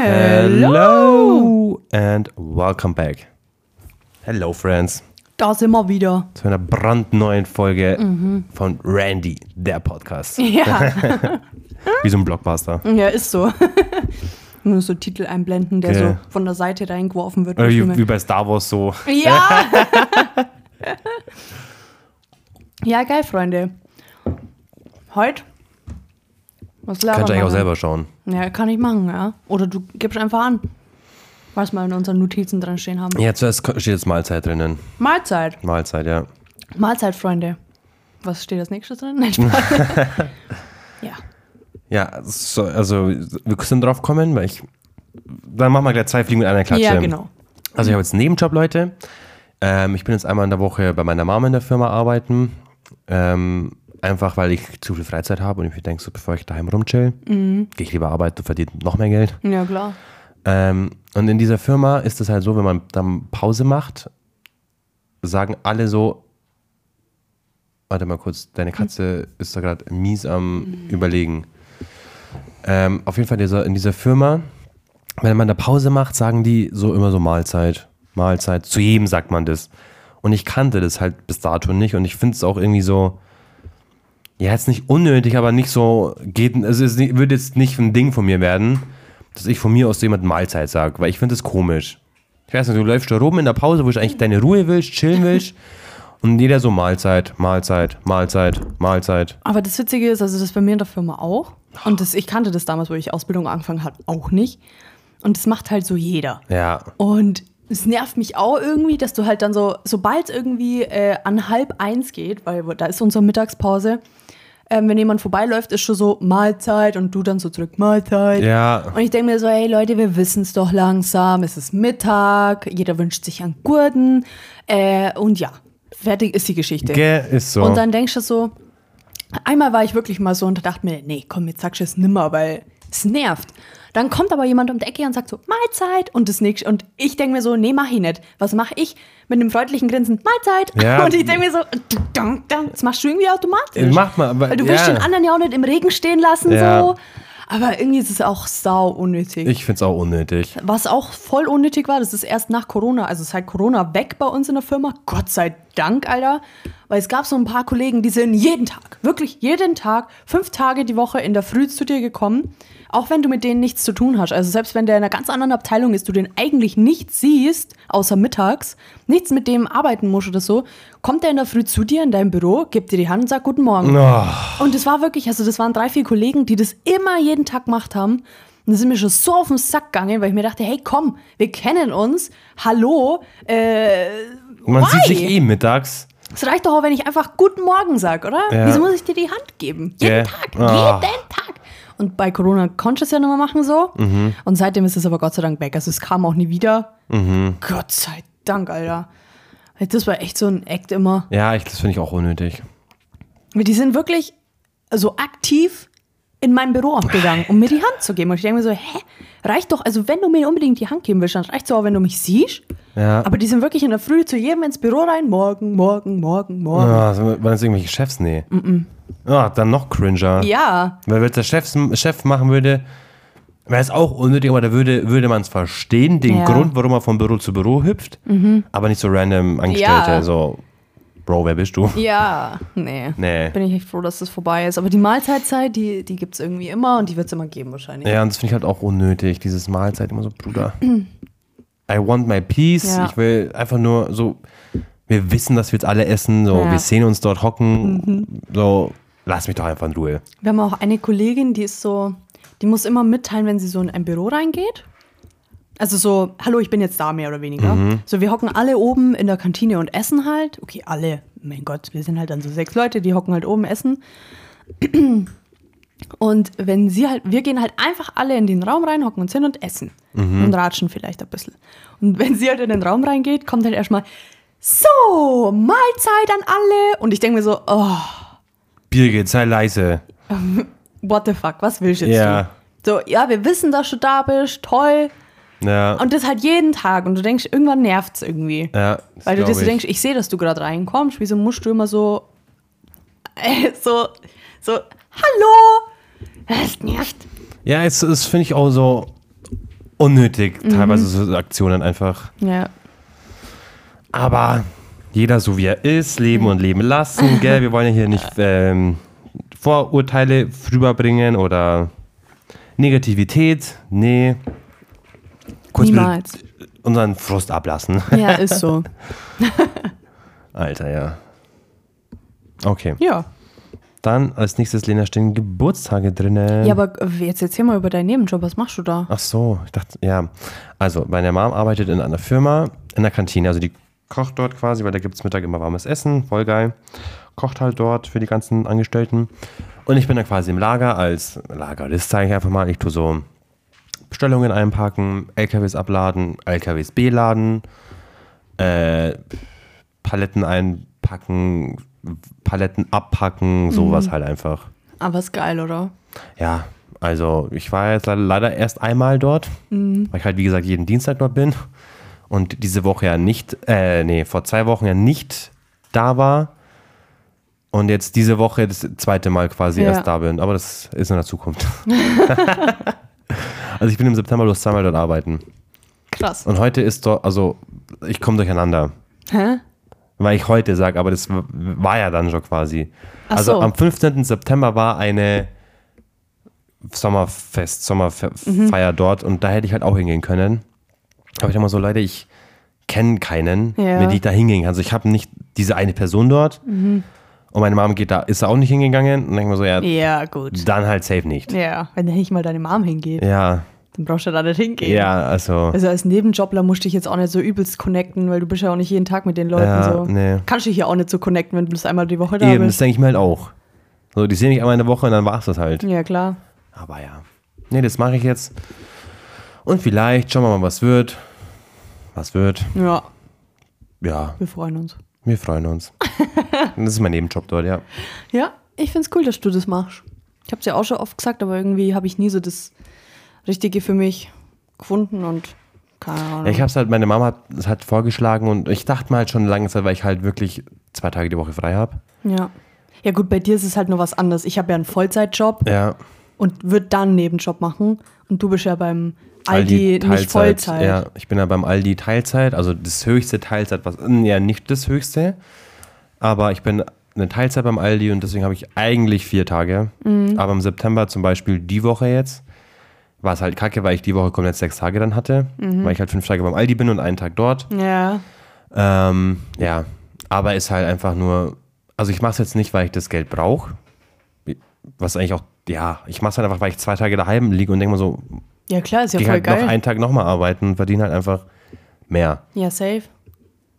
Hello and welcome back. Hello, friends, Da sind wir wieder. zu einer brandneuen Folge von Randy, der Podcast. Ja, Wie so ein Blockbuster. ja ist so. Nur so Titel einblenden, der Okay. so von der Seite reingeworfen wird. Die wie, wie bei Star Wars so. Ja! ja, geil, Freunde. Heute? Was Kannst du eigentlich auch selber schauen. Ja, kann ich machen, ja. Oder du gibst einfach an, was wir in unseren Notizen dran stehen haben. Ja, zuerst steht jetzt Mahlzeit drinnen. Mahlzeit. Mahlzeit, ja. Mahlzeit, Freunde. Was steht als nächstes drin? Nein, ja. Ja, so, also wir sind drauf kommen, weil ich. Dann machen wir gleich zwei Fliegen mit einer Klatsche. Ja, genau. Also ich habe jetzt einen Nebenjob, Leute. Ähm, ich bin jetzt einmal in der Woche bei meiner Mama in der Firma arbeiten. Ähm, einfach weil ich zu viel Freizeit habe und ich mir denke, so bevor ich daheim rumchill, Mhm. gehe ich lieber arbeiten verdiene noch mehr Geld. Ja, klar. Ähm, und in dieser Firma ist es halt so, wenn man dann Pause macht, sagen alle so, warte mal kurz, deine Katze ist da gerade mies am überlegen. Ähm, auf jeden Fall dieser, in dieser Firma, wenn man da Pause macht, sagen die so immer so Mahlzeit, Mahlzeit. Zu jedem sagt man das. Und ich kannte das halt bis dato nicht und ich finde es auch irgendwie so, ja, jetzt nicht unnötig, aber nicht so, geht, also es nicht- wird jetzt nicht ein Ding von mir werden, dass ich von mir aus jemandem Mahlzeit sage, weil ich finde das komisch. Ich weiß nicht, du läufst da rum in der Pause, wo du eigentlich deine Ruhe willst, chillen willst und jeder so Mahlzeit, Mahlzeit, Mahlzeit, Mahlzeit. Aber das Witzige ist, also das ist bei mir in der Firma auch. Und das, ich kannte das damals, wo ich Ausbildung angefangen habe, auch nicht. Und das macht halt so jeder. Ja, Und es nervt mich auch irgendwie, dass du halt dann so, sobald es irgendwie äh, an halb eins geht, weil da ist unsere Mittagspause, ähm, wenn jemand vorbeiläuft, ist schon so Mahlzeit und du dann so zurück Mahlzeit. ja, Und ich denke mir so, hey Leute, wir wissen es doch langsam, es ist Mittag, jeder wünscht sich einen Gurten. Äh, und ja, fertig ist die Geschichte. gell, ist so. Und dann denkst du so, einmal war ich wirklich mal so und dachte mir, nee, komm, jetzt sagst du es nimmer, weil es nervt. Dann kommt aber jemand um die Ecke und sagt so, Mahlzeit und das nächste. Und ich denke mir so, nee, mach ich nicht. Was mache ich? Mit einem freundlichen Grinsen, Mahlzeit. Ja. Und ich denke mir so, das machst du irgendwie automatisch. Mach mal, aber- Weil du willst ja. den anderen ja auch nicht im Regen stehen lassen, Ja. so. Aber irgendwie ist es auch sau unnötig. ich finde es auch unnötig. Was auch voll unnötig war, das ist erst nach Corona, also seit Corona weg bei uns in der Firma. Gott sei Dank, Alter. Weil es gab so ein paar Kollegen, die sind jeden Tag, wirklich jeden Tag, fünf Tage die Woche in der Früh zu dir gekommen. Auch wenn du mit denen nichts zu tun hast. Also selbst wenn der in einer ganz anderen Abteilung ist, du den eigentlich nicht siehst, außer mittags, nichts mit dem arbeiten musst oder so, kommt der in der Früh zu dir in dein Büro, gibt dir die Hand und sagt Guten Morgen. Oh, Und es war wirklich, also das waren drei, vier Kollegen, die das immer jeden Tag gemacht haben. Und das sind mir schon so auf den Sack gegangen, weil ich mir dachte, hey, komm, wir kennen uns. Hallo. Äh, man why? sieht sich eh mittags. Es reicht doch auch, wenn ich einfach Guten Morgen sage, oder? Ja. Wieso muss ich dir die Hand geben? Jeden Ja. Tag, Ah. jeden Tag. Und bei Corona konnte ich es ja mehr machen so. Mhm. Und seitdem ist es aber Gott sei Dank weg. Also es kam auch nie wieder. Mhm. Gott sei Dank, Alter. Das war echt so ein Act immer. Ja, ich, das finde ich auch unnötig. Die sind wirklich so aktiv in mein Büro aufgegangen, um mir die Hand zu geben. Und ich denke mir so, hä, reicht doch, also wenn du mir unbedingt die Hand geben willst, dann reicht es auch, wenn du mich siehst. Ja. Aber die sind wirklich in der Früh zu jedem ins Büro rein, morgen, morgen, morgen, morgen. So, waren das irgendwelche Chefs? Nee. Ah, dann noch cringer. Ja, Weil wenn es der Chef, Chef machen würde, wäre es auch unnötig, aber da würde, würde man es verstehen, den Ja. Grund, warum er von Büro zu Büro hüpft, aber nicht so random Angestellte, Ja. so, Bro, wer bist du? ja, nee. Nee. Bin ich echt froh, dass das vorbei ist. Aber die Mahlzeitzeit, die, die gibt es irgendwie immer und die wird es immer geben wahrscheinlich. Ja, und das finde ich halt auch unnötig, dieses Mahlzeit immer so, Bruder. I want my peace. Ja. Ich will einfach nur so, wir wissen, dass wir jetzt alle essen, so, Ja. Mhm. wir sehen uns dort hocken, so, lass mich doch einfach in Ruhe. Wir haben auch eine Kollegin, die ist so, die muss immer mitteilen, wenn sie so in ein Büro reingeht. Also so, hallo, ich bin jetzt da, mehr oder weniger. So, wir hocken alle oben in der Kantine und essen halt. Okay, alle, mein Gott, wir sind halt dann so sechs Leute, die hocken halt oben essen. Und wenn sie halt, wir gehen halt einfach alle in den Raum rein, hocken uns hin und essen. Und ratschen vielleicht ein bisschen. Und wenn sie halt in den Raum reingeht, kommt halt erstmal, so, Mahlzeit an alle. Und ich denke mir so, oh, Birgit, sei leise. what the fuck, was willst du jetzt Ja. du? So, ja, wir wissen, dass du da bist, toll. Ja, Und das halt jeden Tag. Und du denkst, irgendwann nervt es irgendwie. ja Weil du dir so denkst, ich sehe, dass du gerade reinkommst. Wieso musst du immer so, äh, so, so, hallo? Das nervt. Ja, es, das finde ich auch so. unnötig, teilweise so Aktionen einfach. Ja. Aber jeder so wie er ist, leben und leben lassen, gell? Wir wollen ja hier nicht ähm, Vorurteile rüberbringen oder Negativität. Nee. Kurz Niemals. unseren Frust ablassen. Ja, ist so. Alter, ja. Okay. Ja. Dann als nächstes, Lena, stehen Geburtstage drinnen. Ja, aber jetzt erzähl mal über deinen Nebenjob. Was machst du da? Ach so, ich dachte, ja. Also, meine Mom arbeitet in einer Firma, in der Kantine. Also, die kocht dort quasi, weil da gibt es Mittag immer warmes Essen. Voll geil. Kocht halt dort für die ganzen Angestellten. Und ich bin dann quasi im Lager als Lagerist, sage ich einfach mal. Ich tue so Bestellungen einpacken, LKWs abladen, LKWs beladen, äh, Paletten einpacken, Paletten abpacken, sowas halt einfach. Aber ist geil, oder? Ja, also ich war jetzt leider erst einmal dort, weil ich halt wie gesagt jeden Dienstag dort bin und diese Woche ja nicht, äh, nee, vor zwei Wochen ja nicht da war und jetzt diese Woche das zweite Mal quasi Ja. erst da bin, aber das ist in der Zukunft. also ich bin im September bloß zweimal dort arbeiten Krass. und heute ist dort, also ich komme durcheinander. Hä? Weil ich heute sage, aber das war ja dann schon quasi. Ach also so. am 15. September war eine Sommerfest, Sommerfeier Mhm. dort und da hätte ich halt auch hingehen können. Aber ich dachte mal so, Leute, ich kenne keinen, Ja. mit dem ich da hingehen kann. Also ich habe nicht diese eine Person dort Mhm. Und meine Mom geht da, ist da auch nicht hingegangen. Und dann denke ich mir so, ja, Ja, gut. dann halt safe nicht. Ja, wenn da nicht mal deine Mom hingeht, Ja, dann brauchst du da nicht hingehen. ja, also. Also als Nebenjobler musst du dich jetzt auch nicht so übelst connecten, weil du bist ja auch nicht jeden Tag mit den Leuten Ja, so. nee. Kannst dich ja auch nicht so connecten, wenn du bloß einmal die Woche da Eben, das bist. denke ich mir halt auch. So, die sehen mich einmal in der Woche und dann war es das halt. Ja, klar. Aber ja. Nee, das mache ich jetzt. Und vielleicht schauen wir mal, was wird. Was wird. Ja, Ja, wir freuen uns. Wir freuen uns. das ist mein Nebenjob dort, ja. Ja, ich find's cool, dass du das machst. Ich hab's ja auch schon oft gesagt, aber irgendwie habe ich nie so das Richtige für mich gefunden und keine Ahnung. ja ich habe es halt, meine Mama hat es halt vorgeschlagen und ich dachte mal halt schon lange Zeit, weil ich halt wirklich zwei Tage die Woche frei habe. ja. Ja gut, bei dir ist es halt nur was anderes. Ich habe ja einen Vollzeitjob Ja. und würde dann einen Nebenjob machen. Und du bist ja beim Aldi, nicht Vollzeit. Ja, ich bin ja beim Aldi Teilzeit, also das höchste Teilzeit, was, ja, nicht das höchste, aber ich bin eine Teilzeit beim Aldi und deswegen habe ich eigentlich vier Tage. Mhm. Aber im September zum Beispiel die Woche jetzt, war es halt kacke, weil ich die Woche komplett sechs Tage dann hatte, Mhm. weil ich halt fünf Tage beim Aldi bin und einen Tag dort. Ja. Ähm, ja, aber ist halt einfach nur, also ich mache es jetzt nicht, weil ich das Geld brauche, was eigentlich auch, ja, ich mache es halt einfach, weil ich zwei Tage daheim liege und denke mir so, Ja, klar, ist ja voll halt geil. noch einen Tag nochmal arbeiten und verdiene halt einfach mehr. ja, safe.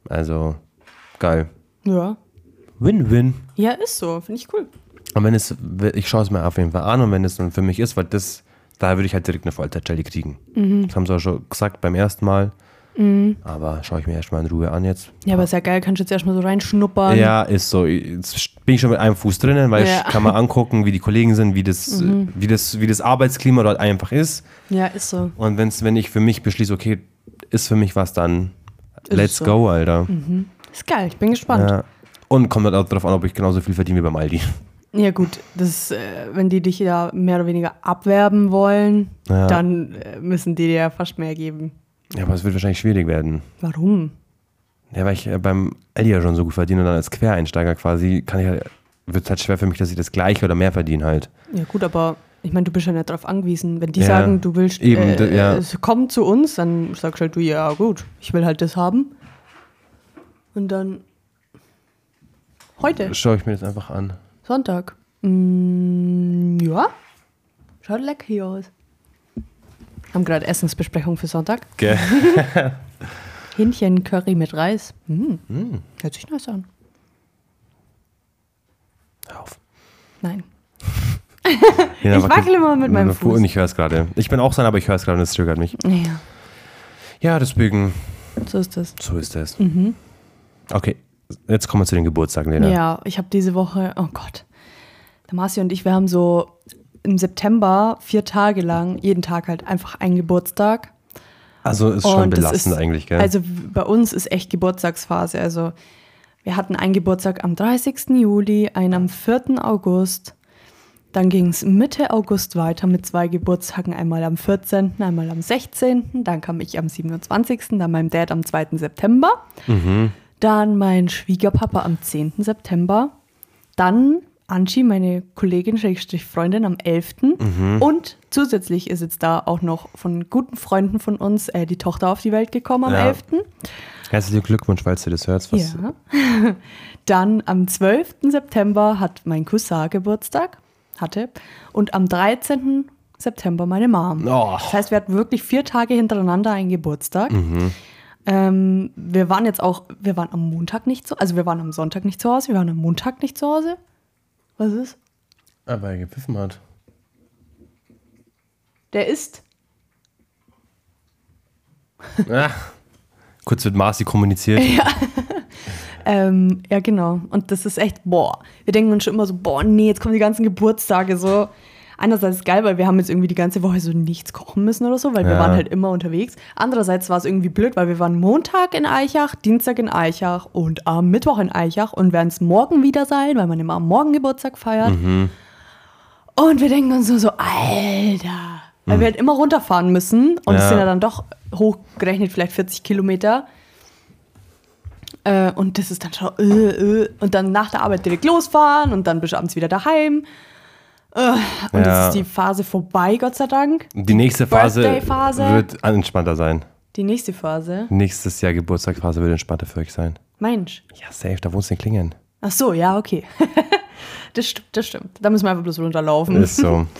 Also geil. Ja. Win-win. Ja, ist so. Finde ich cool. Und wenn es, ich schaue es mir auf jeden Fall an und wenn es dann für mich ist, weil das, da würde ich halt direkt eine Vollzeitstelle kriegen. Mhm. Das haben sie auch schon gesagt beim ersten Mal. Aber schaue ich mir erstmal in Ruhe an jetzt. Ja, aber ist ja geil, kannst du jetzt erstmal so reinschnuppern. Ja, ist so. Jetzt bin ich schon mit einem Fuß drinnen, weil Ja. Mhm. ich kann mal angucken, wie die Kollegen sind, wie das, wie das, wie das Arbeitsklima dort einfach ist. Ja, ist so. Und wenn's, wenn ich für mich beschließe, okay, ist für mich was, dann Ist let's so. go, Alter. Ist geil, ich bin gespannt. Ja, Ja. Und kommt halt auch darauf an, ob ich genauso viel verdiene wie beim Aldi. gut, das, äh, wenn die dich da mehr oder weniger abwerben wollen, Ja. dann äh, müssen die dir ja fast mehr geben. Ja, aber es wird wahrscheinlich schwierig werden. Warum? Ja, weil ich äh, beim Aldi ja schon so gut verdiene und dann als Quereinsteiger quasi, kann ich halt, wird es halt schwer für mich, dass ich das gleiche oder mehr verdiene halt. Ja, gut, aber ich meine, du bist ja nicht darauf angewiesen. Wenn die Ja, sagen, du willst, eben, äh, ja. äh, komm zu uns, dann sagst halt du, ja, gut, ich will halt das haben. Und dann heute, Schaue ich mir das einfach an. Sonntag. Mm, ja, schaut lecker hier aus. Haben gerade Essensbesprechung für Sonntag. Gell? Hähnchen Curry mit Reis. Mm. Hört sich nice an. Hör auf. Nein. Ja, Ich wackel- wackel immer mit meinem Fuß. Und ich höre es gerade. Ich bin auch sein, aber ich höre es gerade und es triggert mich. Ja, Ja, deswegen, so ist das. so ist es. Okay, jetzt kommen wir zu den Geburtstagen, Lena. Ja, ich habe diese Woche, oh Gott, der Marci und ich, wir haben so im September vier Tage lang, jeden Tag halt einfach einen Geburtstag. Also ist schon Und belastend ist- eigentlich, gell? Also bei uns ist echt Geburtstagsphase. Also wir hatten einen Geburtstag am 30. Juli, einen am 4. August, Dann ging es Mitte August weiter mit zwei Geburtstagen, einmal am 14., einmal am 16., dann kam ich am 27., dann mein Dad am 2. September, dann mein Schwiegerpapa am 10. September, dann Angie, meine Kollegin, Schrägstrich Freundin, am 11. Und zusätzlich ist jetzt da auch noch von guten Freunden von uns äh, die Tochter auf die Welt gekommen am Ja. 11. Herzlichen Glückwunsch, falls du das hörst. Ja. Dann am 12. September hat mein Cousin Geburtstag, hatte. Und am 13. September meine Mom. Oh. Das heißt, wir hatten wirklich vier Tage hintereinander einen Geburtstag. Ähm, wir waren jetzt auch, wir waren am Montag nicht zu, also wir waren am Sonntag nicht zu Hause, wir waren am Montag nicht zu Hause. Was ist? Ah, weil er gepfiffen hat. Der ist. Ah. Kurz mit Marci kommuniziert. Ähm, ja, genau. Und das ist echt, boah. Wir denken uns schon immer so, boah, nee, jetzt kommen die ganzen Geburtstage so. Einerseits geil, weil wir haben jetzt irgendwie die ganze Woche so nichts kochen müssen oder so, weil wir Ja. waren halt immer unterwegs. Andererseits war es irgendwie blöd, weil wir waren Montag in Eichach, Dienstag in Eichach und am Mittwoch in Eichach und werden es morgen wieder sein, weil meine Mama morgen Geburtstag feiert. Und wir denken uns nur so, Alter. Weil wir halt immer runterfahren müssen und es Ja. sind ja dann doch hochgerechnet vielleicht 40 Kilometer. Äh, und das ist dann schon, äh, äh. und dann nach der Arbeit direkt losfahren und dann bist du abends wieder daheim. Und Ja. jetzt ist die Phase vorbei, Gott sei Dank. Die nächste Phase, Birthday-Phase. wird entspannter sein. Die nächste Phase. Nächstes Jahr Geburtstagsphase wird entspannter für euch sein. Mensch. Ja, safe, da wohnst du in Klingen. Ach so, ja, okay. das stimmt, das stimmt. Da müssen wir einfach bloß runterlaufen. Ist so.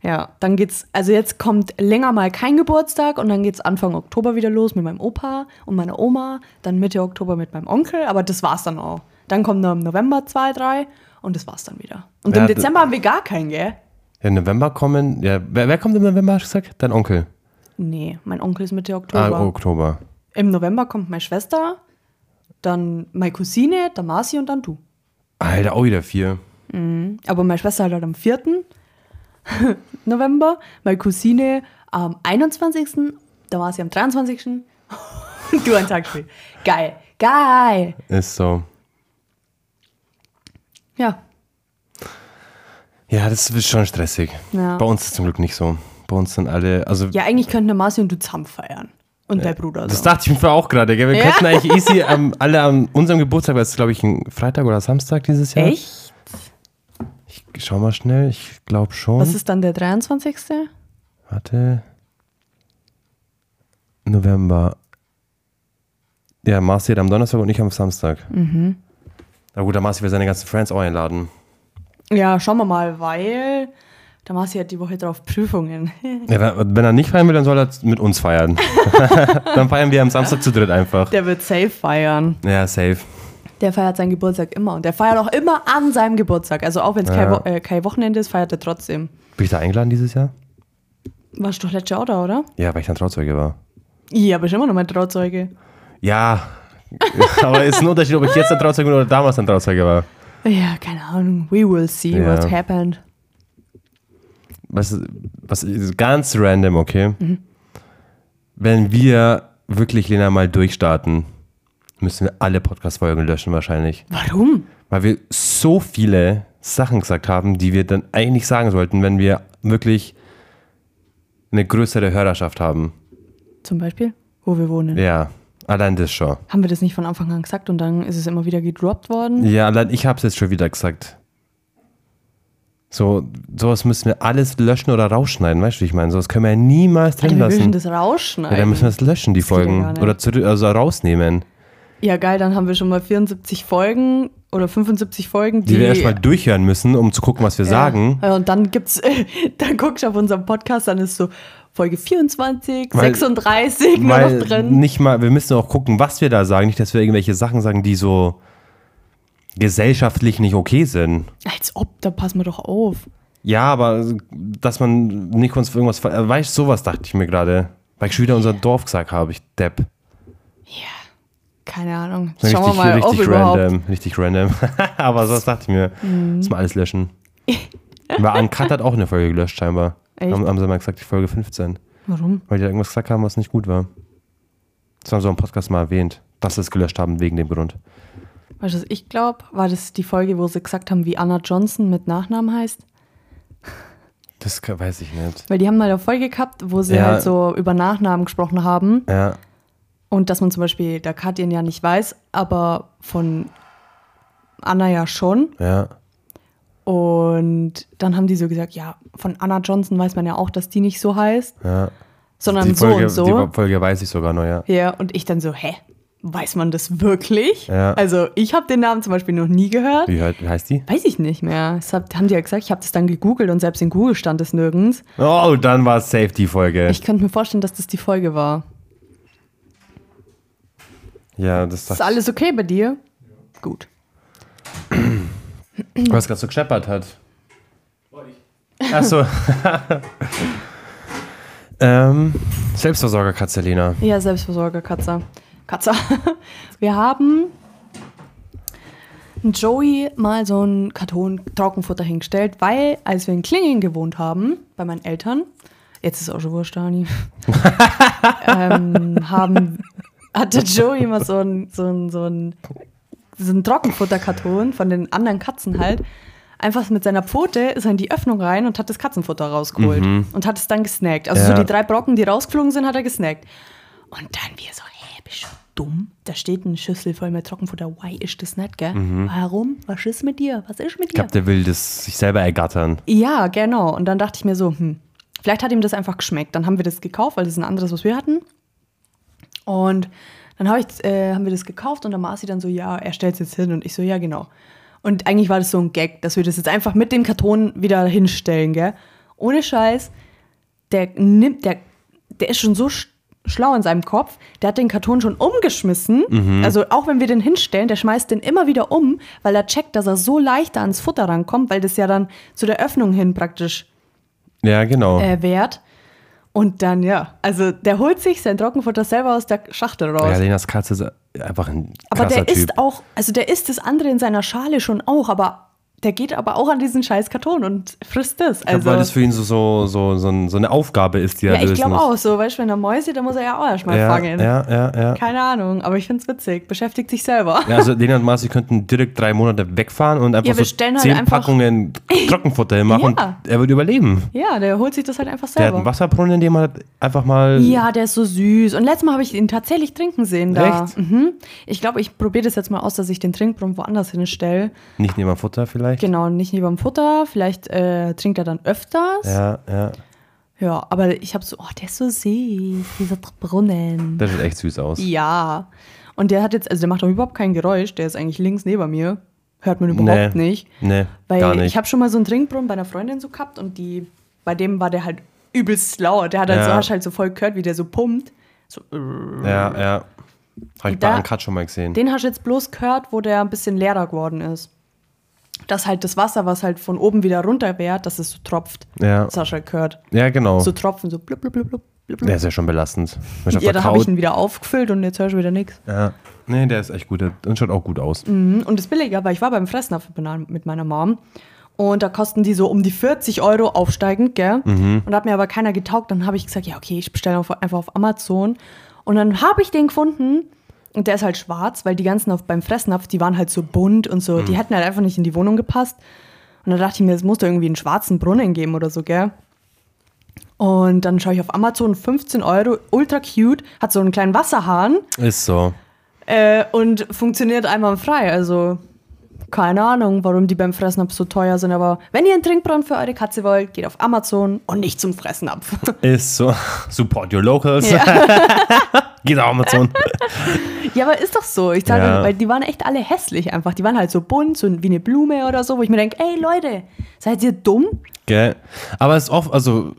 Ja, dann geht's, also jetzt kommt länger mal kein Geburtstag und dann geht's Anfang Oktober wieder los mit meinem Opa und meiner Oma, dann Mitte Oktober mit meinem Onkel, aber das war's dann auch. Dann kommen noch im November zwei, drei und das war's dann wieder. Und Ja, im Dezember haben wir gar keinen, gell? Ja, Im November kommen. Ja, wer, wer kommt im November, hast du gesagt? Dein Onkel. Nee, mein Onkel ist Mitte Ah, Oktober. Oktober. Im November kommt meine Schwester, dann meine Cousine, der Marci und dann du. Alter, auch wieder vier. Aber meine Schwester halt am 4. November, meine Cousine am 21., da war sie am 23. und du einen Tag später. Geil, geil. Ist so. Ja, Ja, das ist schon stressig. Ja. Bei uns ist es zum Glück nicht so. Bei uns sind alle, also ja eigentlich könnten Marci und du zusammen feiern. Und dein Bruder. das So. dachte ich mir auch gerade. gell? Wir Ja. könnten eigentlich easy am, alle an unserem Geburtstag, weil es ist glaube ich ein Freitag oder Samstag dieses Jahr. Echt? Ich schau mal schnell, ich glaube schon. Was ist dann der 23.? Warte. November. Ja, Marci hat am Donnerstag und ich am Samstag. Mhm. Na gut, der Marci will seine ganzen Friends auch einladen. Ja, schauen wir mal, weil der Marci hat die Woche drauf Prüfungen. Ja, wenn er nicht feiern will, dann soll er mit uns feiern. dann feiern wir am Samstag zu dritt einfach. Der wird safe feiern. Ja, safe. Der feiert seinen Geburtstag immer und der feiert auch immer an seinem Geburtstag. Also auch wenn es kein, Ja. Wo äh, kein Wochenende ist, feiert er trotzdem. Bin ich da eingeladen dieses Jahr? Warst du doch letztes Jahr auch da, oder? Ja, weil ich dann Trauzeuge war. Ja, bist immer noch mein Trauzeuge. Ja, aber ist ein Unterschied, ob ich jetzt ein Trauzeuge bin oder damals ein Trauzeuge war. Ja, keine Ahnung. We will see Ja. what happened. Was, was ist ganz random, okay? Mhm. Wenn wir wirklich Lena mal durchstarten, müssen wir alle Podcast-Folgen löschen wahrscheinlich. Warum? Weil wir so viele Sachen gesagt haben, die wir dann eigentlich sagen sollten, wenn wir wirklich eine größere Hörerschaft haben. Zum Beispiel, wo wir wohnen. Ja, allein das schon. Haben wir das nicht von Anfang an gesagt und dann ist es immer wieder gedroppt worden? Ja, allein ich habe es jetzt schon wieder gesagt. So, sowas müssen wir alles löschen oder rausschneiden, weißt du, wie ich meine? Sowas können wir ja niemals drin Alter, wir lassen. müssen das Ja, rausschneiden. dann müssen wir es löschen, die Das ja Folgen. nicht. oder zurück, also rausnehmen. Ja, geil, dann haben wir schon mal 74 Folgen oder 75 Folgen, die, Die, wir erstmal durchhören müssen, um zu gucken, was wir ja. sagen. Ja, und dann gibt's, dann guckst du auf unserem Podcast, dann ist so Folge 24, Weil- 36 nur Weil noch drin. nicht mal, wir müssen auch gucken, was wir da sagen. Nicht, dass wir irgendwelche Sachen sagen, die so gesellschaftlich nicht okay sind. Als ob, da passen wir doch auf. Ja, aber dass man nicht uns für irgendwas. Weißt du, sowas dachte ich mir gerade. Weil ich schon wieder unser Dorf gesagt habe, ich Depp. Keine Ahnung. Schauen wir richtig, mal, ob richtig überhaupt. random. Richtig random. aber sowas dachte ich mir. Mhm. Müssen wir alles löschen. Weil Uncut hat auch eine Folge gelöscht, scheinbar. Echt? Haben, haben sie mal gesagt, die Folge 15. Warum? Weil die da irgendwas gesagt haben, was nicht gut war. Das haben sie im Podcast mal erwähnt, dass sie es gelöscht haben wegen dem Grund. Weißt du, was ich glaube? War das die Folge, wo sie gesagt haben, wie Anna Johnson mit Nachnamen heißt? Das weiß ich nicht. Weil die haben mal eine Folge gehabt, wo sie Ja. halt so über Nachnamen gesprochen haben. Ja. Und dass man zum Beispiel der Katjen ja nicht weiß, aber von Anna ja schon. Ja. Und dann haben die so gesagt, ja, von Anna Johnson weiß man ja auch, dass die nicht so heißt, ja. sondern die so Folge, und so. Die Folge weiß ich sogar noch, ja. Ja, und ich dann so, hä? Weiß man das wirklich? Ja. Also ich habe den Namen zum Beispiel noch nie gehört. Wie, he- wie heißt die? Weiß ich nicht mehr. Das hab, haben die ja gesagt, ich habe das dann gegoogelt und selbst in Google stand es nirgends. Oh, dann war es safe die Folge. Ich könnte mir vorstellen, dass das die Folge war. ja, das Ist alles okay bei dir? Gut. ich. Was gerade so gescheppert hat. Achso. ähm, Selbstversorgerkatze, Lena. Ja, Selbstversorger, Katze. Katze. Wir haben Joey mal so einen Karton Trockenfutter hingestellt, weil als wir in Klingen gewohnt haben, bei meinen Eltern, jetzt ist es auch schon wurscht, Dani, ähm, haben, hatte Joey immer so einen so einen- so einen so einen Trockenfutterkarton von den anderen Katzen halt. Einfach mit seiner Pfote ist er in die Öffnung rein und hat das Katzenfutter rausgeholt und hat es dann gesnackt. Also so Mhm. Ja. die drei Brocken, die rausgeflogen sind, hat er gesnackt. Und dann wir so, hä, bist du dumm? Da steht eine Schüssel voll mit Trockenfutter. Why ist das nicht, gell? Warum? Was ist mit dir? Was ist mit Mhm. Ich dir? glaube, der will das sich selber ergattern. Ja, genau. Und dann dachte ich mir so, hm, vielleicht hat ihm das einfach geschmeckt. Dann haben wir das gekauft, weil das ist ein anderes, was wir hatten. Und dann hab ich, äh, haben wir das gekauft und dann Marci dann so, ja, er stellt es jetzt hin. Und ich so, ja, genau. Und eigentlich war das so ein Gag, dass wir das jetzt einfach mit dem Karton wieder hinstellen, gell? Ohne Scheiß. Der nimmt, der, der ist schon so sch schlau in seinem Kopf, der hat den Karton schon umgeschmissen. Also auch wenn wir den hinstellen, der schmeißt den immer wieder um, weil er checkt, dass er so leichter ans Futter rankommt, weil das ja dann zu der Öffnung hin praktisch Ja, genau. äh, wert. Und dann, ja, also der holt sich sein Trockenfutter selber aus der Schachtel raus. ja, Lenas Katze ist einfach ein aber krasser der Typ. isst auch, also der isst das andere in seiner Schale schon auch, aber der geht aber auch an diesen scheiß Karton und frisst das. Ich glaub, Also, weil das für ihn so, so, so, so, ein, so eine Aufgabe ist, die er ja, ich glaube auch, so, weißt du, wenn er Mäuse, dann muss er ja auch erstmal Ja, fangen. ja, ja, ja. Keine Ahnung, aber ich find's witzig. Beschäftigt sich selber. Ja, also Lena und Marci könnten direkt drei Monate wegfahren und einfach Ja, so halt zehn einfach- Packungen Trockenfutter hinmachen Ja. und er wird überleben. Ja, der holt sich das halt einfach Der hat selber. einen Wasserbrunnen, in dem er einfach mal. Ja, der ist so süß. Und letztes Mal habe ich ihn tatsächlich trinken sehen da. Echt? Mhm. Ich glaube, ich probiere das jetzt mal aus, dass ich den Trinkbrunnen woanders hinstelle. Nicht neben dem Futter vielleicht. Genau, nicht neben dem Futter. Vielleicht äh, trinkt er dann öfters. Ja, Ja, ja. aber ich habe so, oh, der ist so süß, dieser Brunnen. Der sieht echt süß aus. Ja. Und der hat jetzt, also der macht auch überhaupt kein Geräusch. Der ist eigentlich links neben mir. Hört man überhaupt Nee. nicht. Nee, Weil gar nicht. ich habe schon mal so einen Trinkbrunnen bei einer Freundin so gehabt und die, bei dem war der halt übelst laut. Der hat halt Ja. so, hast halt so voll gehört, wie der so pumpt. So, äh. ja, ja. Habe ich bei Da- Uncut schon mal gesehen. Den hast du jetzt bloß gehört, wo der ein bisschen leerer geworden ist. Dass halt das Wasser, was halt von oben wieder runter währt, dass es so tropft. Ja. Halt gehört. Ja, genau. So Tropfen, so blub, blub, blub, blub. Der ist ja schon belastend. Auf Ja, da habe ich ihn wieder aufgefüllt und jetzt hörst du wieder nichts. Ja. Nee, der ist echt gut. Der- schaut auch gut aus. Mhm. Und das Billige, weil ich war beim Fressnapf mit meiner Mom und da kosten die so um die 40 Euro aufsteigend, gell? Mhm. Und hat mir aber keiner getaugt. Dann habe ich gesagt, ja, okay, ich bestelle auf- einfach auf Amazon. Und dann habe ich den gefunden und der ist halt schwarz, weil die ganzen auf, beim Fressnapf, die waren halt so bunt und so. Mhm. Die hätten halt einfach nicht in die Wohnung gepasst. Und dann dachte ich mir, es muss doch irgendwie einen schwarzen Brunnen geben oder so, gell? Und dann schaue ich auf Amazon, 15 Euro, ultra cute, hat so einen kleinen Wasserhahn Ist so. äh, und funktioniert einwandfrei. Also keine Ahnung, warum die beim Fressnapf so teuer sind, aber wenn ihr einen Trinkbrunnen für eure Katze wollt, geht auf Amazon und nicht zum Fressnapf. Ist so. Support your locals. Ja. Geht auf Amazon. ja, aber ist doch so. Ich sage, Ja. weil die waren echt alle hässlich einfach. Die waren halt so bunt, so wie eine Blume oder so, wo ich mir denke, ey Leute, seid ihr dumm? Gell? Aber es ist oft, also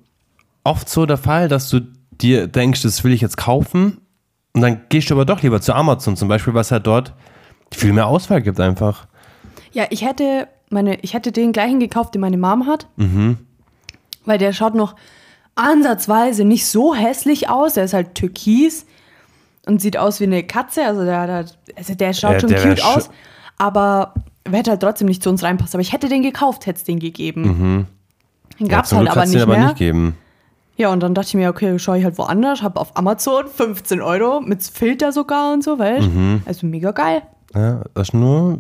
oft so der Fall, dass du dir denkst, das will ich jetzt kaufen und dann gehst du aber doch lieber zu Amazon zum Beispiel, was halt dort viel mehr Auswahl gibt einfach. Ja, ich hätte, meine, ich hätte den gleichen gekauft, den meine Mom hat. Weil der schaut noch ansatzweise nicht so hässlich aus. Der ist halt türkis und sieht aus wie eine Katze. Also der, der, also der schaut Ja, schon der cute sch- aus. Aber hätte halt trotzdem nicht zu uns reinpasst. Aber ich hätte den gekauft, hätte es den gegeben. Den gab es zum halt aber kannst nicht aber nicht geben. Ja, und dann dachte ich mir, okay, schaue ich halt woanders, habe auf Amazon 15 Euro mit Filter sogar und so, weißt Mhm. Also mega geil. Ja, das ist nur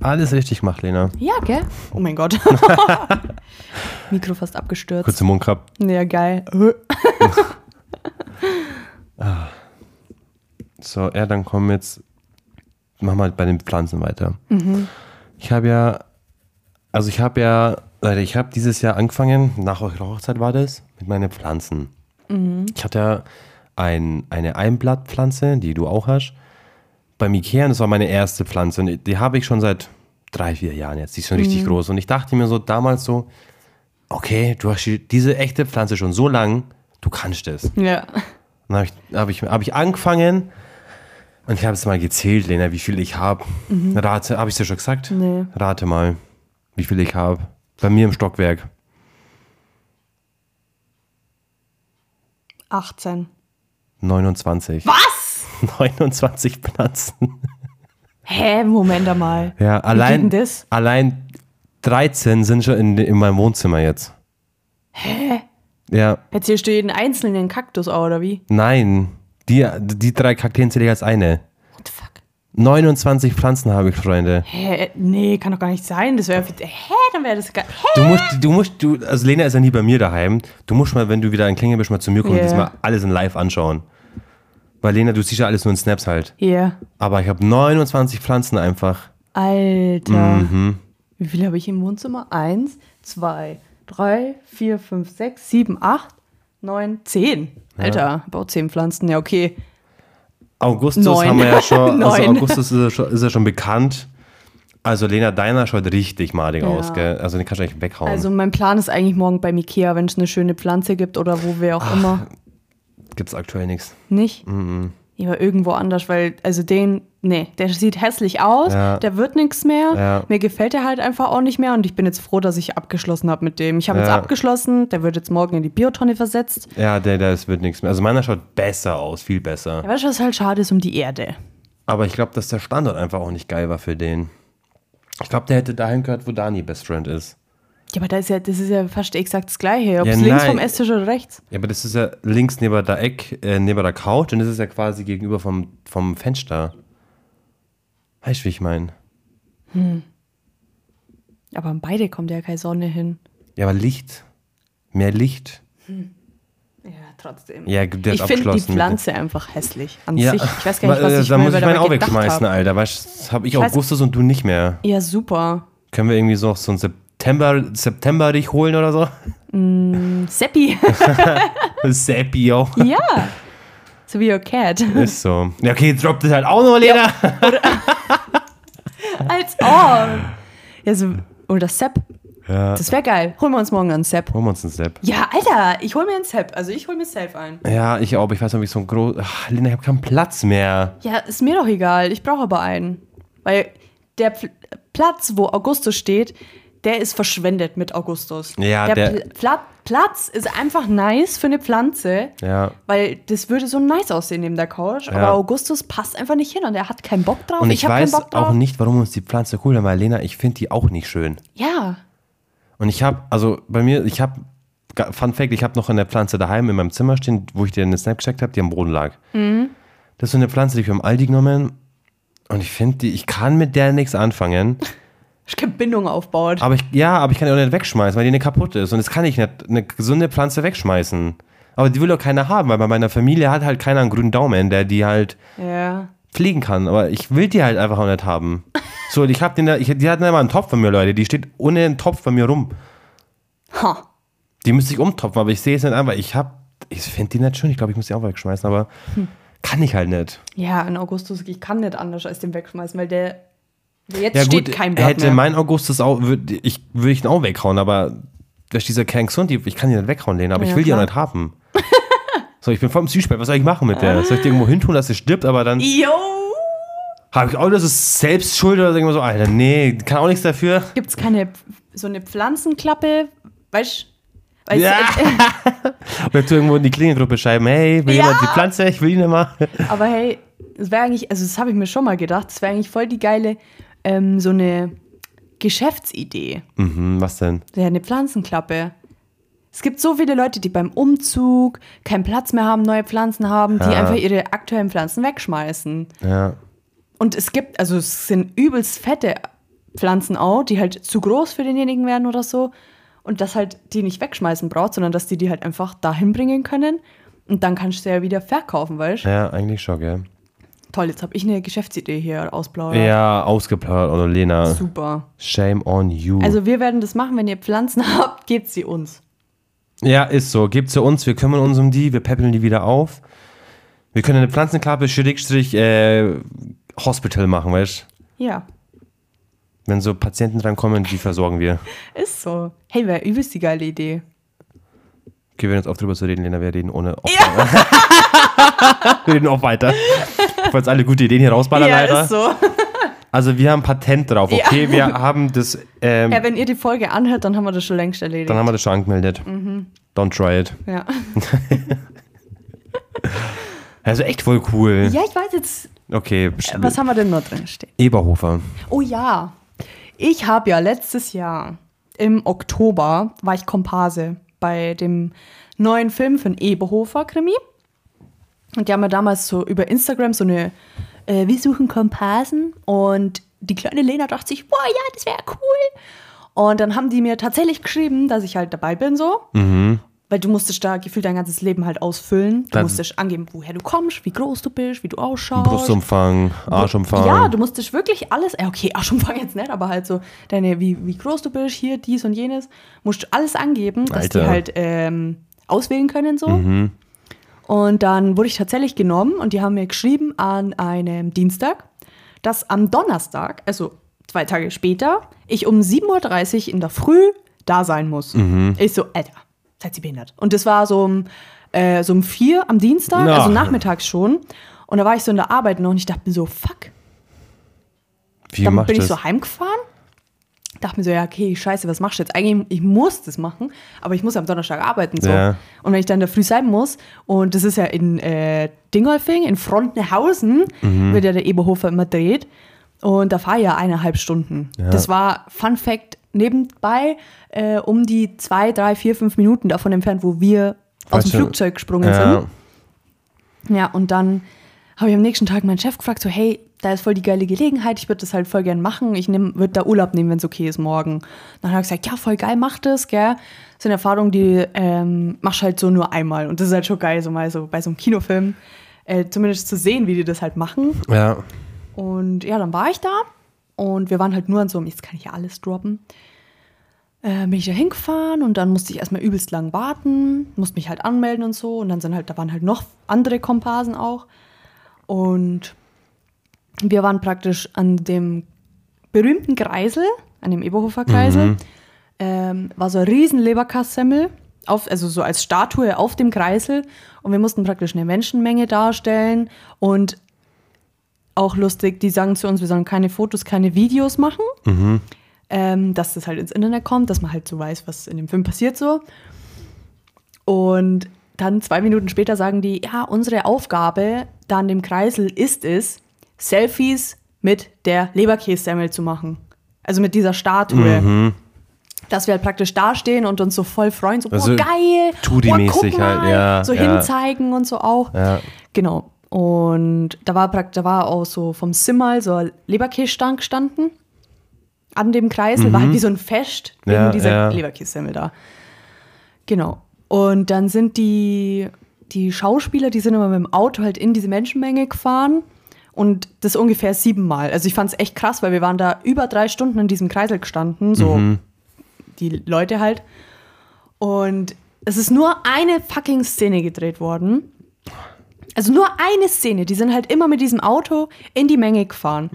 alles richtig gemacht, Lena. Ja, gell? Oh mein Gott. Mikro fast abgestürzt. Kurze Mund gehabt. Ja, geil. So, ja, dann kommen wir jetzt, machen wir bei den Pflanzen weiter. Ich habe ja, also ich habe ja, Leute, ich habe dieses Jahr angefangen, nach eurer Hochzeit war das, mit meinen Pflanzen. Ich hatte ja ein, eine Einblattpflanze, die du auch hast, beim Ikea, und das war meine erste Pflanze. Und die habe ich schon seit drei, vier Jahren jetzt. Die ist schon richtig groß. Und ich dachte mir so damals so, okay, du hast die- diese echte Pflanze schon so lang, du kannst es. Ja. Dann habe ich, hab ich, hab ich angefangen und ich habe es mal gezählt, Lena, wie viel ich habe. Rate, habe ich dir schon gesagt? Nee. Rate mal, wie viel ich habe. Bei mir im Stockwerk. 18. 29. Was? 29 Pflanzen. Hä, Moment einmal. Ja, allein, allein 13 sind schon in, in meinem Wohnzimmer jetzt. Hä? Ja, Erzählst du jeden einzelnen Kaktus auch, oder wie? nein. Die, die drei Kakteen zähle ich als eine. What the fuck? 29 Pflanzen habe ich, Freunde. Hä? Nee, kann doch gar nicht sein. Das wäre. Hä? Dann wäre das gar. Hä? Du musst, du musst, du, also Lena ist ja nie bei mir daheim. Du musst mal, wenn du wieder in Klingel bist, mal zu mir kommen Ja. und das mal alles in live anschauen. Weil Lena, du siehst ja alles nur in Snaps halt. Ja. Aber ich habe 29 Pflanzen einfach. Alter. Mhm. Wie viele habe ich im Wohnzimmer? Eins, zwei, drei, vier, fünf, sechs, sieben, acht, neun, zehn. Alter, ich auch zehn Pflanzen. Ja, okay. Augustus Neun. haben wir ja schon, also. Augustus ist ja schon, ist ja schon bekannt. Also Lena, deiner schaut richtig madig Ja. aus, gell? Also den kannst du eigentlich weghauen. Also mein Plan ist eigentlich morgen beim Ikea, wenn es eine schöne Pflanze gibt oder wo wir auch immer. Gibt's aktuell nichts. Nicht? Mhm. Ja, aber irgendwo anders, weil, also den, nee, der sieht hässlich aus, Ja. der wird nichts mehr. Ja. Mir gefällt er halt einfach auch nicht mehr und ich bin jetzt froh, dass ich abgeschlossen habe mit dem. Ich habe jetzt Ja. abgeschlossen, der wird jetzt morgen in die Biotonne versetzt. Ja, der, der, wird nichts mehr. Also meiner schaut besser aus, viel besser. Ja, weißt du, was halt schade ist um die Erde? Aber ich glaube, dass der Standort einfach auch nicht geil war für den. Ich glaube, der hätte dahin gehört, wo Dani Best Friend ist. Ja, aber das ist ja, das ist ja fast exakt das Gleiche. Ob Ja, es links vom Esstisch oder rechts. Ja, aber das ist ja links neben der Eck, äh, neben der Couch und das ist ja quasi gegenüber vom, vom Fenster. Weißt du, wie ich meine? Aber an beide kommt ja keine Sonne hin. Ja, aber Licht. Mehr Licht. Ja, trotzdem. Ja, der ich finde die Pflanze einfach hässlich an Ja, sich. Ich weiß gar nicht, was ich Da mir muss ich meinen auch wegschmeißen. Alter. Weißt du, das habe ich Ich weiß- Augustus und du nicht mehr. Ja, super. Können wir irgendwie so, so ein September, September dich holen oder so? Seppi. Seppi auch. ja. So wie your cat. Ist so. Ja, okay, droppt es halt auch noch, Lena. Als ob. Ja, so, oder Sepp. Ja. Das wäre geil. Holen wir uns morgen einen Sepp. Holen wir uns einen Sepp. Ja, Alter, ich hol mir einen Sepp. Also ich hol mir Sepp ein. Ja, ich auch. Ich weiß noch, wie so ein groß. Ach, Lena, ich habe keinen Platz mehr. Ja, ist mir doch egal. Ich brauche aber einen. Weil der Pl Platz, wo Augustus steht, der ist verschwendet mit Augustus. Ja, der, der- Pl Pla Platz ist einfach nice für eine Pflanze. Ja. Weil das würde so nice aussehen neben der Couch. Aber Ja. Augustus passt einfach nicht hin und er hat keinen Bock drauf. Und ich, hab weiß keinen Bock drauf. auch nicht, warum uns die Pflanze cool haben, weil Lena, ich finde die auch nicht schön. Ja. Und ich habe, also bei mir, ich habe, Fun Fact, ich habe noch eine Pflanze daheim in meinem Zimmer stehen, wo ich dir eine Snap gecheckt habe, die am Boden lag. Mhm. Das ist so eine Pflanze, die ich vom Aldi genommen und ich finde, die, ich kann mit der nichts anfangen. Ich keine Bindung aufbaut. Aber ich, ja, aber ich kann die auch nicht wegschmeißen, weil die nicht kaputt ist. Und das kann ich nicht, eine gesunde Pflanze wegschmeißen. Aber die will doch keiner haben, weil bei meiner Familie hat halt keiner einen grünen Daumen, der die halt Ja. pflegen kann. Aber ich will die halt einfach auch nicht haben. So, und ich hab den da, ich, die hatten immer einen Topf von mir, Leute. Die steht ohne einen Topf bei mir rum. Ha. Die müsste ich umtopfen, aber ich sehe es nicht einfach. Ich hab, ich finde die nicht schön. Ich glaube, ich muss die auch wegschmeißen, aber kann ich halt nicht. Ja, in Augustus, ich kann nicht anders als den wegschmeißen, weil der. Jetzt Ja steht gut, kein Blatt hätte mehr. mein Augustus auch, würde ich, würde ich ihn auch weghauen, aber da ist dieser gesund, die- ich kann die nicht weghauen, Lena, aber Ja, ich will die auch klar. nicht haben. so, ich bin voll im Zwiespalt, was soll ich machen mit der? Soll ich die irgendwo hin tun, dass sie stirbt, aber dann Yo! habe ich auch, das ist selbst schuld oder so, Alter, nee, kann auch nichts dafür. Gibt's keine so eine Pflanzenklappe? Weißt du? Ja. Oder du irgendwo in die Klingengruppe schreiben, hey, will Ja. jemand die Pflanze? Ich will die nicht mal. Aber hey, das wäre eigentlich, also das habe ich mir schon mal gedacht, das wäre eigentlich voll die geile, ähm, so eine Geschäftsidee. Mhm, was denn? Ja, eine Pflanzenklappe. Es gibt so viele Leute, die beim Umzug keinen Platz mehr haben, neue Pflanzen haben, die Ja. einfach ihre aktuellen Pflanzen wegschmeißen. Ja. Und es gibt, also es sind übelst fette Pflanzen auch, die halt zu groß für denjenigen werden oder so. Und dass halt die nicht wegschmeißen braucht, sondern dass die die halt einfach dahin bringen können. Und dann kannst du sie ja wieder verkaufen, weißt du? Ja, eigentlich schon, gell? Toll, jetzt habe ich eine Geschäftsidee hier ausplaudert. Ja, ausgeplaudert, oder Lena. Super. Shame on you. Also wir werden das machen, wenn ihr Pflanzen habt, gebt sie uns. ja, ist so. Gebt sie uns, wir kümmern uns um die, wir peppeln die wieder auf. Wir können eine Pflanzenklappe, Schrägstrich, äh, Hospital machen, weißt du? Ja, Wenn so Patienten drankommen, die versorgen wir. ist so. Hey, wäre übelst die geile Idee. Okay, wir hören uns auf drüber zu reden, Lena, wir reden ohne auf Wir reden auch weiter. Ich wollte jetzt alle gute Ideen hier rausballern, ja, Alter. ist so. Also wir haben Patent drauf, okay? Wir haben das, ähm, Ja, wenn ihr die Folge anhört, dann haben wir das schon längst erledigt. dann haben wir das schon angemeldet. Mhm. Don't try it. ja. Also echt voll cool. ja, ich weiß jetzt, Okay, was haben wir denn noch drin stehen? Eberhofer. Oh ja, ich habe ja letztes Jahr im Oktober war ich Komparse bei dem neuen Film von Eberhofer Krimi. Und die haben ja damals so über Instagram so eine äh, Wir suchen Komparsen und die kleine Lena dachte sich, boah, ja, das wäre cool. Und dann haben die mir tatsächlich geschrieben, dass ich halt dabei bin so. Weil du musstest da gefühlt dein ganzes Leben halt ausfüllen. Du Dann- musstest angeben, woher du kommst, wie groß du bist, wie du ausschaust. Brustumfang, Arschumfang. Ja, du musstest wirklich alles, okay, Arschumfang jetzt nicht, aber halt so deine, wie, wie groß du bist, hier, dies und jenes, musst du alles angeben, dass Alter. die halt ähm, auswählen können so. Mhm. Und dann wurde ich tatsächlich genommen und die haben mir geschrieben an einem Dienstag, dass am Donnerstag, also zwei Tage später, ich um 7.30 Uhr in der Früh da sein muss. Mhm. Ich so, Alter, seid ihr behindert? Und das war so um, äh, so um vier am Dienstag, Na. also nachmittags schon. Und da war ich so in der Arbeit noch und ich dachte mir so, fuck, Wie dann bin ich das? so heimgefahren. Dachte mir so, ja, okay, scheiße, was machst du jetzt? Eigentlich, ich muss das machen, aber ich muss am Donnerstag arbeiten. So. Ja. Und wenn ich dann der Früh sein muss, und das ist ja in äh, Dingolfing, in Frontnehausen, Mhm. wird ja der Eberhofer immer dreht. Und da fahre ich ja eineinhalb Stunden. Ja. Das war, Fun Fact, nebenbei äh, um die zwei, drei, vier, fünf Minuten davon entfernt, wo wir aus Weißt dem Flugzeug gesprungen ja. sind. Ja, und dann habe ich am nächsten Tag meinen Chef gefragt, so, hey, da ist voll die geile Gelegenheit, ich würde das halt voll gern machen, ich würde da Urlaub nehmen, wenn es okay ist morgen. Dann hat er gesagt, ja, voll geil, mach das, gell. Das sind Erfahrungen, die ähm, machst halt so nur einmal. Und das ist halt schon geil, so mal so bei so einem Kinofilm äh, zumindest zu sehen, wie die das halt machen. Ja. Und ja, dann war ich da und wir waren halt nur an so einem, jetzt kann ich ja alles droppen. Äh, bin ich da hingefahren und dann musste ich erstmal übelst lang warten, musste mich halt anmelden und so. Und dann sind halt, da waren halt noch andere Komparsen auch. Und wir waren praktisch an dem berühmten Kreisel, an dem Eberhofer Kreisel, ähm, war so ein riesen Leberkassemmel, auf, also so als Statue auf dem Kreisel. Und wir mussten praktisch eine Menschenmenge darstellen und auch lustig, die sagen zu uns, wir sollen keine Fotos, keine Videos machen. Ähm, dass das halt ins Internet kommt, dass man halt so weiß, was in dem Film passiert so. Und dann zwei Minuten später sagen die, ja, unsere Aufgabe da an dem Kreisel ist es, Selfies mit der Leberkässemmel zu machen. Also mit dieser Statue. Dass wir halt praktisch dastehen und uns so voll freuen, so, Also boah, geil, guck mal, halt, ja, so ja. hinzeigen und so auch. Ja. Genau. Und da war praktisch, da war auch so vom Simmal so ein Leberkässtand gestanden. An dem Kreisel war halt wie so ein Fest wegen Ja, dieser ja. Leberkässemmel da. Genau. Und dann sind die, die Schauspieler, die sind immer mit dem Auto halt in diese Menschenmenge gefahren. Und das ungefähr siebenmal. Also ich fand es echt krass, weil wir waren da über drei Stunden in diesem Kreisel gestanden, so die Leute halt. Und es ist nur eine fucking Szene gedreht worden. Also nur eine Szene. Die sind halt immer mit diesem Auto in die Menge gefahren.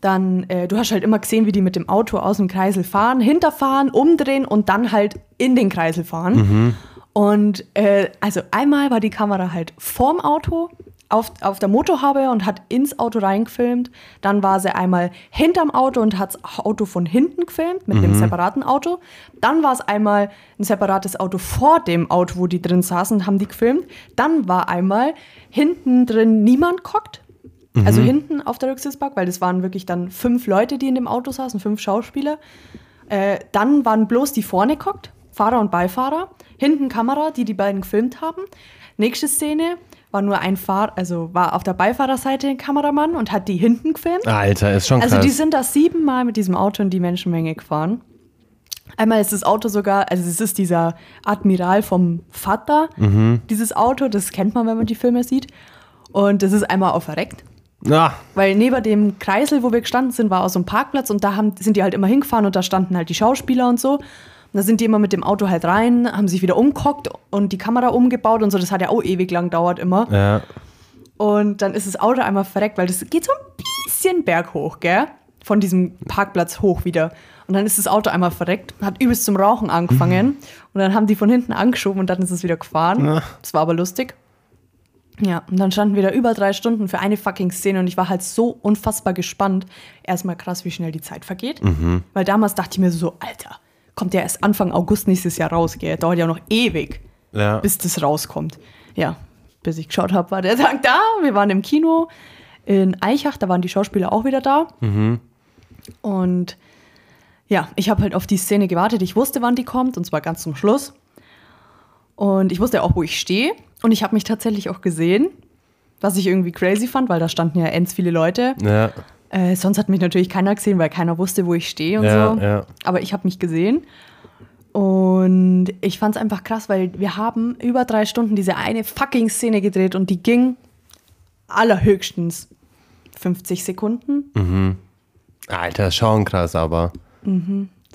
Dann, äh, du hast halt immer gesehen, wie die mit dem Auto aus dem Kreisel fahren, hinterfahren, umdrehen und dann halt in den Kreisel fahren. Und äh, also einmal war die Kamera halt vorm Auto auf, auf der Motorhaube und hat ins Auto reingefilmt. Dann war sie einmal hinterm Auto und hat das Auto von hinten gefilmt mit einem separaten Auto. Dann war es einmal ein separates Auto vor dem Auto, wo die drin saßen, haben die gefilmt. Dann war einmal hinten drin niemand guckt. Also hinten auf der Rücksitzbank, weil das waren wirklich dann fünf Leute, die in dem Auto saßen, fünf Schauspieler. Äh, dann waren bloß die vorne guckt, Fahrer und Beifahrer. Hinten Kamera, die die beiden gefilmt haben. Nächste Szene war nur ein Fahr also war auf der Beifahrerseite ein Kameramann und hat die hinten gefilmt. Alter, ist schon krass. Also die sind da siebenmal mit diesem Auto in die Menschenmenge gefahren. Einmal ist das Auto sogar, also es ist dieser Admiral vom Vater, dieses Auto, das kennt man, wenn man die Filme sieht. Und das ist einmal auch verreckt. ah, Weil neben dem Kreisel, wo wir gestanden sind, war auch so ein Parkplatz und da haben, sind die halt immer hingefahren und da standen halt die Schauspieler und so. Und da sind die immer mit dem Auto halt rein, haben sich wieder umgehockt und die Kamera umgebaut und so. Das hat ja auch ewig lang dauert immer. ja. Und dann ist das Auto einmal verreckt, weil das geht so ein bisschen berghoch, gell? Von diesem Parkplatz hoch wieder. Und dann ist das Auto einmal verreckt, hat übelst zum Rauchen angefangen. Und dann haben die von hinten angeschoben und dann ist es wieder gefahren. Ja. Das war aber lustig. Ja, und dann standen wir da über drei Stunden für eine fucking Szene und ich war halt so unfassbar gespannt. Erstmal krass, wie schnell die Zeit vergeht. Weil damals dachte ich mir so, Alter, kommt ja erst Anfang August nächstes Jahr raus, gell? Dauert ja noch ewig Ja. bis das rauskommt. Ja, bis ich geschaut habe, war der Tag da. Wir waren im Kino in Eichach, da waren die Schauspieler auch wieder da. Und ja, ich habe halt auf die Szene gewartet. Ich wusste, wann die kommt, und zwar ganz zum Schluss. Und ich wusste auch, wo ich stehe. Und ich habe mich tatsächlich auch gesehen, was ich irgendwie crazy fand, weil da standen ja ends viele Leute. ja. Äh, sonst hat mich natürlich keiner gesehen, weil keiner wusste, wo ich stehe und Ja, so. ja. Aber ich habe mich gesehen. Und ich fand es einfach krass, weil wir haben über drei Stunden diese eine fucking Szene gedreht und die ging allerhöchstens 50 Sekunden. Alter, ist schon krass, aber.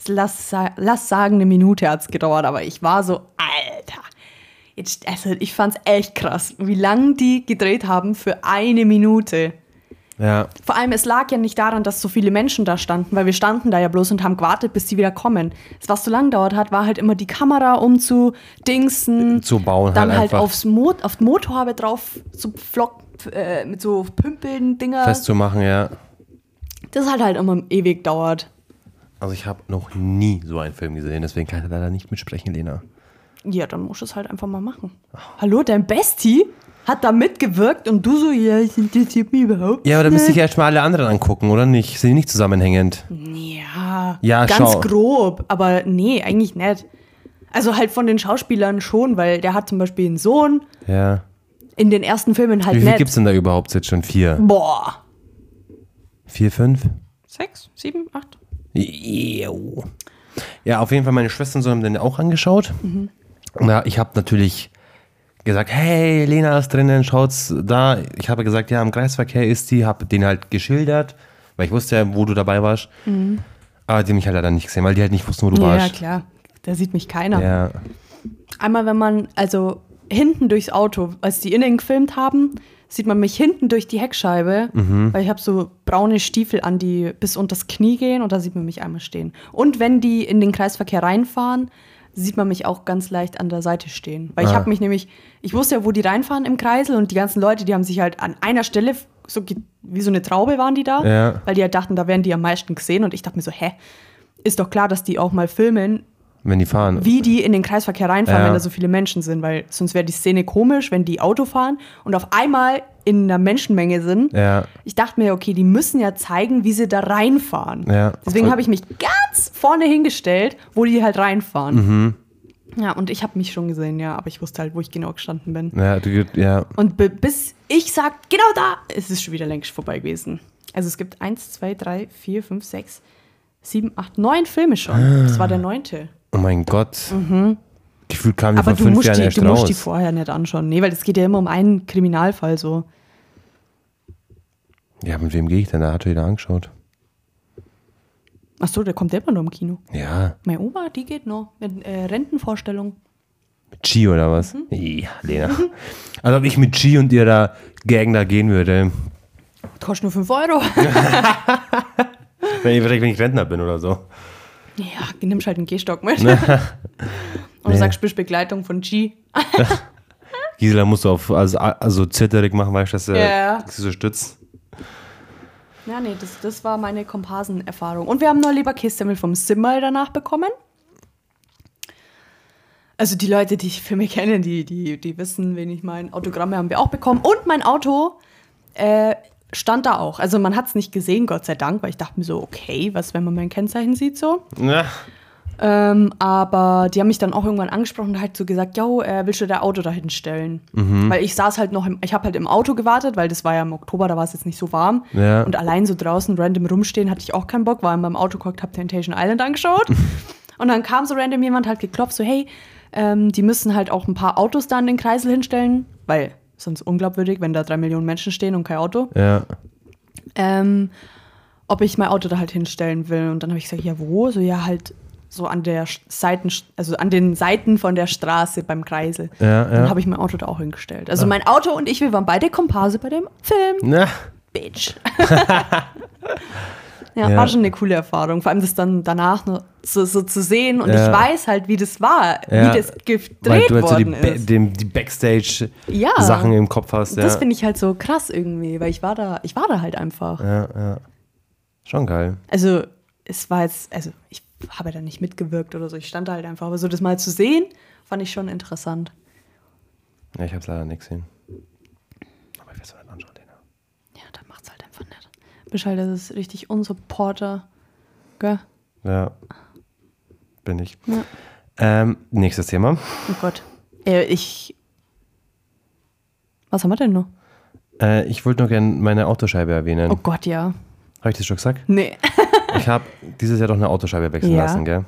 Lass, sa- lass sagen, eine Minute hat es gedauert, aber ich war so, Alter. Jetzt, also ich fand es echt krass, wie lange die gedreht haben für eine Minute. Ja. Vor allem, es lag ja nicht daran, dass so viele Menschen da standen, weil wir standen da ja bloß und haben gewartet, bis die wieder kommen. Das, was so lang dauert hat, war halt immer die Kamera umzudingsen, Zu bauen dann halt halt, aufs Mo auf die Motorhaube drauf so Flock, äh, mit so Pümpeln Dinger. Festzumachen, ja. Das hat halt immer ewig dauert. Also ich habe noch nie so einen Film gesehen, deswegen kann ich leider nicht mitsprechen, Lena. Ja, dann musst du es halt einfach mal machen. Hallo, dein Bestie hat da mitgewirkt und du so, ja, das interessiert mich überhaupt Ja, aber da müsste ich nicht. erst mal alle anderen angucken, oder nicht? Sind die nicht zusammenhängend? Ja, Ja, ganz schau. grob, aber nee, eigentlich nicht. Also halt von den Schauspielern schon, weil der hat zum Beispiel einen Sohn, Ja. in den ersten Filmen halt Wie viel nicht. gibt's denn da überhaupt jetzt schon? Vier? Boah. Vier, fünf? Sechs, sieben, acht? Ew. Ja, auf jeden Fall, meine Schwestern so haben den auch angeschaut. Na, ich habe natürlich gesagt, hey, Lena ist drinnen, schaut's da. Ich habe gesagt, ja, im Kreisverkehr ist die, habe den halt geschildert, weil ich wusste ja, wo du dabei warst. Aber die haben mich halt leider nicht gesehen, weil die halt nicht wussten, wo du Ja, warst. klar. Da sieht mich keiner. Ja, Einmal, wenn man, also hinten durchs Auto, als die innen gefilmt haben, sieht man mich hinten durch die Heckscheibe, Mhm. weil ich habe so braune Stiefel an, die bis unter das Knie gehen und da sieht man mich einmal stehen. Und wenn die in den Kreisverkehr reinfahren, sieht man mich auch ganz leicht an der Seite stehen. Weil ich Ah. habe mich nämlich, ich wusste ja, wo die reinfahren im Kreisel und die ganzen Leute, die haben sich halt an einer Stelle, so wie so eine Traube waren die da, Ja. weil die halt dachten, da werden die am meisten gesehen und ich dachte mir so, hä, ist doch klar, dass die auch mal filmen, wenn die fahren. wie die in den Kreisverkehr reinfahren, Ja. wenn da so viele Menschen sind, weil sonst wäre die Szene komisch, wenn die Auto fahren und auf einmal in einer Menschenmenge sind. Ja. Ich dachte mir, okay, die müssen ja zeigen, wie sie da reinfahren. Ja. Deswegen habe ich mich ganz vorne hingestellt, wo die halt reinfahren. Mhm. Ja, und ich habe mich schon gesehen, ja, aber ich wusste halt, wo ich genau gestanden bin. Ja, du, ja. Und bi- bis ich sag, genau da, ist es schon wieder längst vorbei gewesen. Also es gibt eins, zwei, drei, vier, fünf, sechs, sieben, acht, neun Filme schon. Das war der neunte. Oh mein Gott. Gefühlt kamen die Mhm. Aber vor du fünf musst, Jahren die, erst du raus. musst die vorher nicht anschauen. Nee, weil es geht ja immer um einen Kriminalfall so. ja, mit wem gehe ich denn? Da hat jeder angeschaut. Ach so, der kommt immer nur im Kino. Ja. Meine Oma, die geht noch. Mit äh, Rentenvorstellung. Mit Chi oder was? Mhm. Ja, Lena. Also ob ich mit Chi und ihrer Gang da gehen würde. Kostet nur 5 Euro. Wenn ich, vielleicht, wenn ich Rentner bin oder so. Ja, nimmst halt einen Gehstock mit. Und du Nee. sagst, bist Begleitung von G. Gisela musst du auf, also, also zitterig machen, äh, Ja. dass sie so stützt. Ja, nee, das, das war meine Komparsenerfahrung. Und wir haben noch Leberkässemmel vom Simmel danach bekommen. Also die Leute, die ich für mich kennen, die, die, die wissen, wen ich meine. Autogramme haben wir auch bekommen. Und mein Auto äh, stand da auch. Also man hat es nicht gesehen, Gott sei Dank, weil ich dachte mir so, okay, was, wenn man mein Kennzeichen sieht so. Ja. Ähm, aber die haben mich dann auch irgendwann angesprochen und halt so gesagt, yo, äh, willst du dein Auto da hinstellen? Mhm. Weil ich saß halt noch, im, ich habe halt im Auto gewartet, weil das war ja im Oktober, da war es jetzt nicht so warm. Ja. Und allein so draußen random rumstehen hatte ich auch keinen Bock, war in meinem Auto geguckt, hab Temptation Island angeschaut. und dann kam so random jemand, halt geklopft, so hey, ähm, die müssen halt auch ein paar Autos da an den Kreisel hinstellen, weil sonst unglaubwürdig, wenn da drei Millionen Menschen stehen und kein Auto Ja. ähm, ob ich mein Auto da halt hinstellen will. Und dann habe ich gesagt, ja, wo? So, ja, halt so an der Seiten, also an den Seiten von der Straße beim Kreisel. Ja, Dann ja. habe ich mein Auto da auch hingestellt. Also mein Auto und ich, wir waren beide Komparse bei dem Film. Na, Bitch. ja, Ja. war schon eine coole Erfahrung. Vor allem das dann danach noch so, so zu sehen. Und Ja. ich weiß halt, wie das war, Ja. wie das weil gedreht du halt so die, ist. die Backstage-Sachen im Kopf hast. Ja. Das finde ich halt so krass irgendwie, weil ich war da, ich war da halt einfach. ja, ja. Schon geil. Also, es war jetzt, also ich habe da nicht mitgewirkt oder so, ich stand da halt einfach. Aber so das mal zu sehen, fand ich schon interessant. Ja, ich hab's leider nicht gesehen. Aber ich werde es mir nicht anschauen, Lena. Ja, dann macht's halt einfach halt, das ist richtig Unsupporter. Gell? Ja. Bin ich. Ja. Ähm, nächstes Thema. Oh Gott. Äh, ich. Was haben wir denn noch? Äh, ich wollte nur gerne meine Autoscheibe erwähnen. Oh Gott, ja. Habe ich das schon gesagt? Nee. Ich habe dieses Jahr doch eine Autoscheibe wechseln Ja. lassen, gell?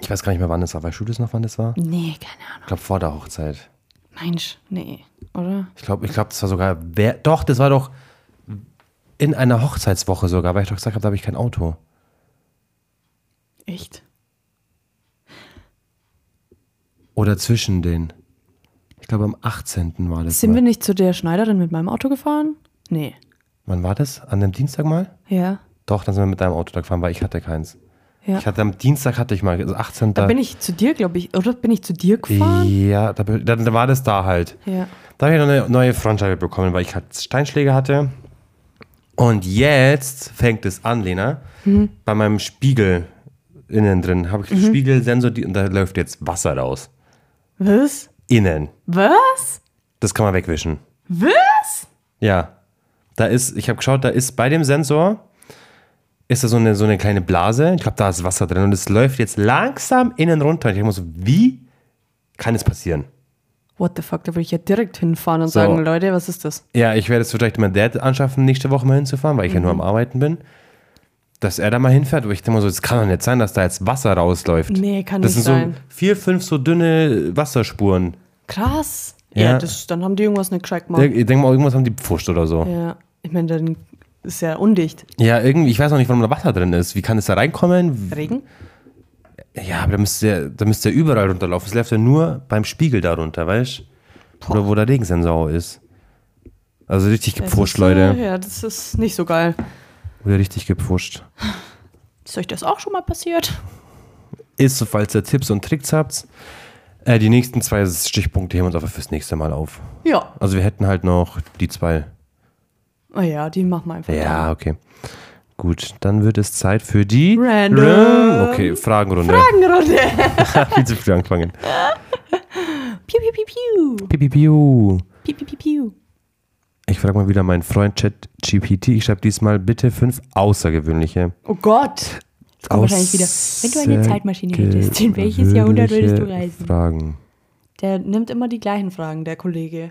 Ich weiß gar nicht mehr, wann das war. Weißt du das noch, wann das war? Nee, keine Ahnung. Ich glaube, vor der Hochzeit. Mensch, nee, oder? Ich glaube, ich glaub, das war sogar. Wer, doch, das war doch in einer Hochzeitswoche sogar, weil ich doch gesagt habe, da habe ich kein Auto. Echt? Oder zwischen den. Ich glaube, am 18. war das. Sind mal. wir nicht zu der Schneiderin mit meinem Auto gefahren? Nee. Wann war das? An dem Dienstag mal? Ja. Doch, dann sind wir mit deinem Auto da gefahren, weil ich hatte keins. Ja. Ich hatte am Dienstag hatte ich mal, also 18. Da bin ich zu dir, glaube ich. Oder bin ich zu dir gefahren? Ja, da, dann da war das da halt. Ja. Da habe ich noch eine neue Frontscheibe bekommen, weil ich halt Steinschläge hatte. Und jetzt fängt es an, Lena. Mhm. Bei meinem Spiegel innen drin habe ich einen Spiegelsensor die, und da läuft jetzt Wasser raus. Was? Innen. Was? Das kann man wegwischen. Was? Ja. Da ist, ich habe geschaut, da ist bei dem Sensor ist da so eine, so eine kleine Blase. Ich glaube, da ist Wasser drin und es läuft jetzt langsam innen runter. Und ich muss wie kann es passieren? What the fuck, da will ich ja direkt hinfahren und So. sagen, Leute, was ist das? Ja, ich werde es vielleicht mein Dad anschaffen, nächste Woche mal hinzufahren, weil ich ja nur am Arbeiten bin. Dass er da mal hinfährt, aber ich denke mal so, es kann doch nicht sein, dass da jetzt Wasser rausläuft. Nee, kann das nicht sind sein. so vier, fünf so dünne Wasserspuren. Krass. Ja. Ja, das, dann haben die irgendwas nicht gescheit gemacht. Ich denke mal, irgendwas haben die pfuscht oder so. Ja, ich meine, dann ist ja undicht. Ja, irgendwie, ich weiß auch nicht, warum da Wasser drin ist. Wie kann es da reinkommen? Regen? Ja, aber da müsste ja, da müsste ja überall runterlaufen. Es läuft ja nur beim Spiegel darunter, weißt du? Oder wo der Regensensor ist. Also richtig gepfuscht, ist, äh, Leute. Ja, das ist nicht so geil. Oder richtig gepfuscht. Ist euch das auch schon mal passiert? Ist, so, falls ihr Tipps und Tricks habt. Äh, die nächsten zwei Stichpunkte heben wir uns aber fürs nächste Mal auf. Ja. Also wir hätten halt noch die zwei. Oh ja, die machen wir einfach. Ja, okay. Gut, dann wird es Zeit für die Random. Ran- Okay, Fragenrunde. Fragenrunde. Viel zu früh angefangen. Piu, piu, piu, piu. Pipi, piu. Piu, piu, piu, piu. Ich frage mal wieder meinen Freund ChatGPT. Ich schreibe diesmal bitte fünf außergewöhnliche. Oh Gott. Jetzt kommt wahrscheinlich wieder. Wenn du eine Zeitmaschine hättest, in welches Jahrhundert würdest du reisen? Fragen. Der nimmt immer die gleichen Fragen, der Kollege.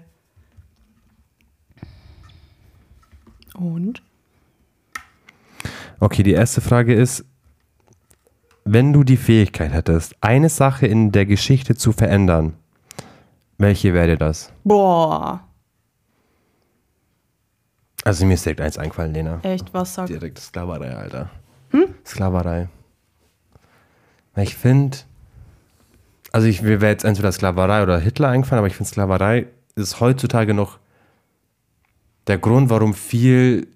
Und? Okay, die erste Frage ist, wenn du die Fähigkeit hättest, eine Sache in der Geschichte zu verändern, welche wäre das? Boah. Also mir ist direkt eins eingefallen, Lena. Echt, was sagt? Direkt Sklaverei, Alter. Sklaverei. Weil Ich finde, also ich, wäre jetzt entweder Sklaverei oder Hitler eingefallen, aber ich finde Sklaverei ist heutzutage noch der Grund, warum viel,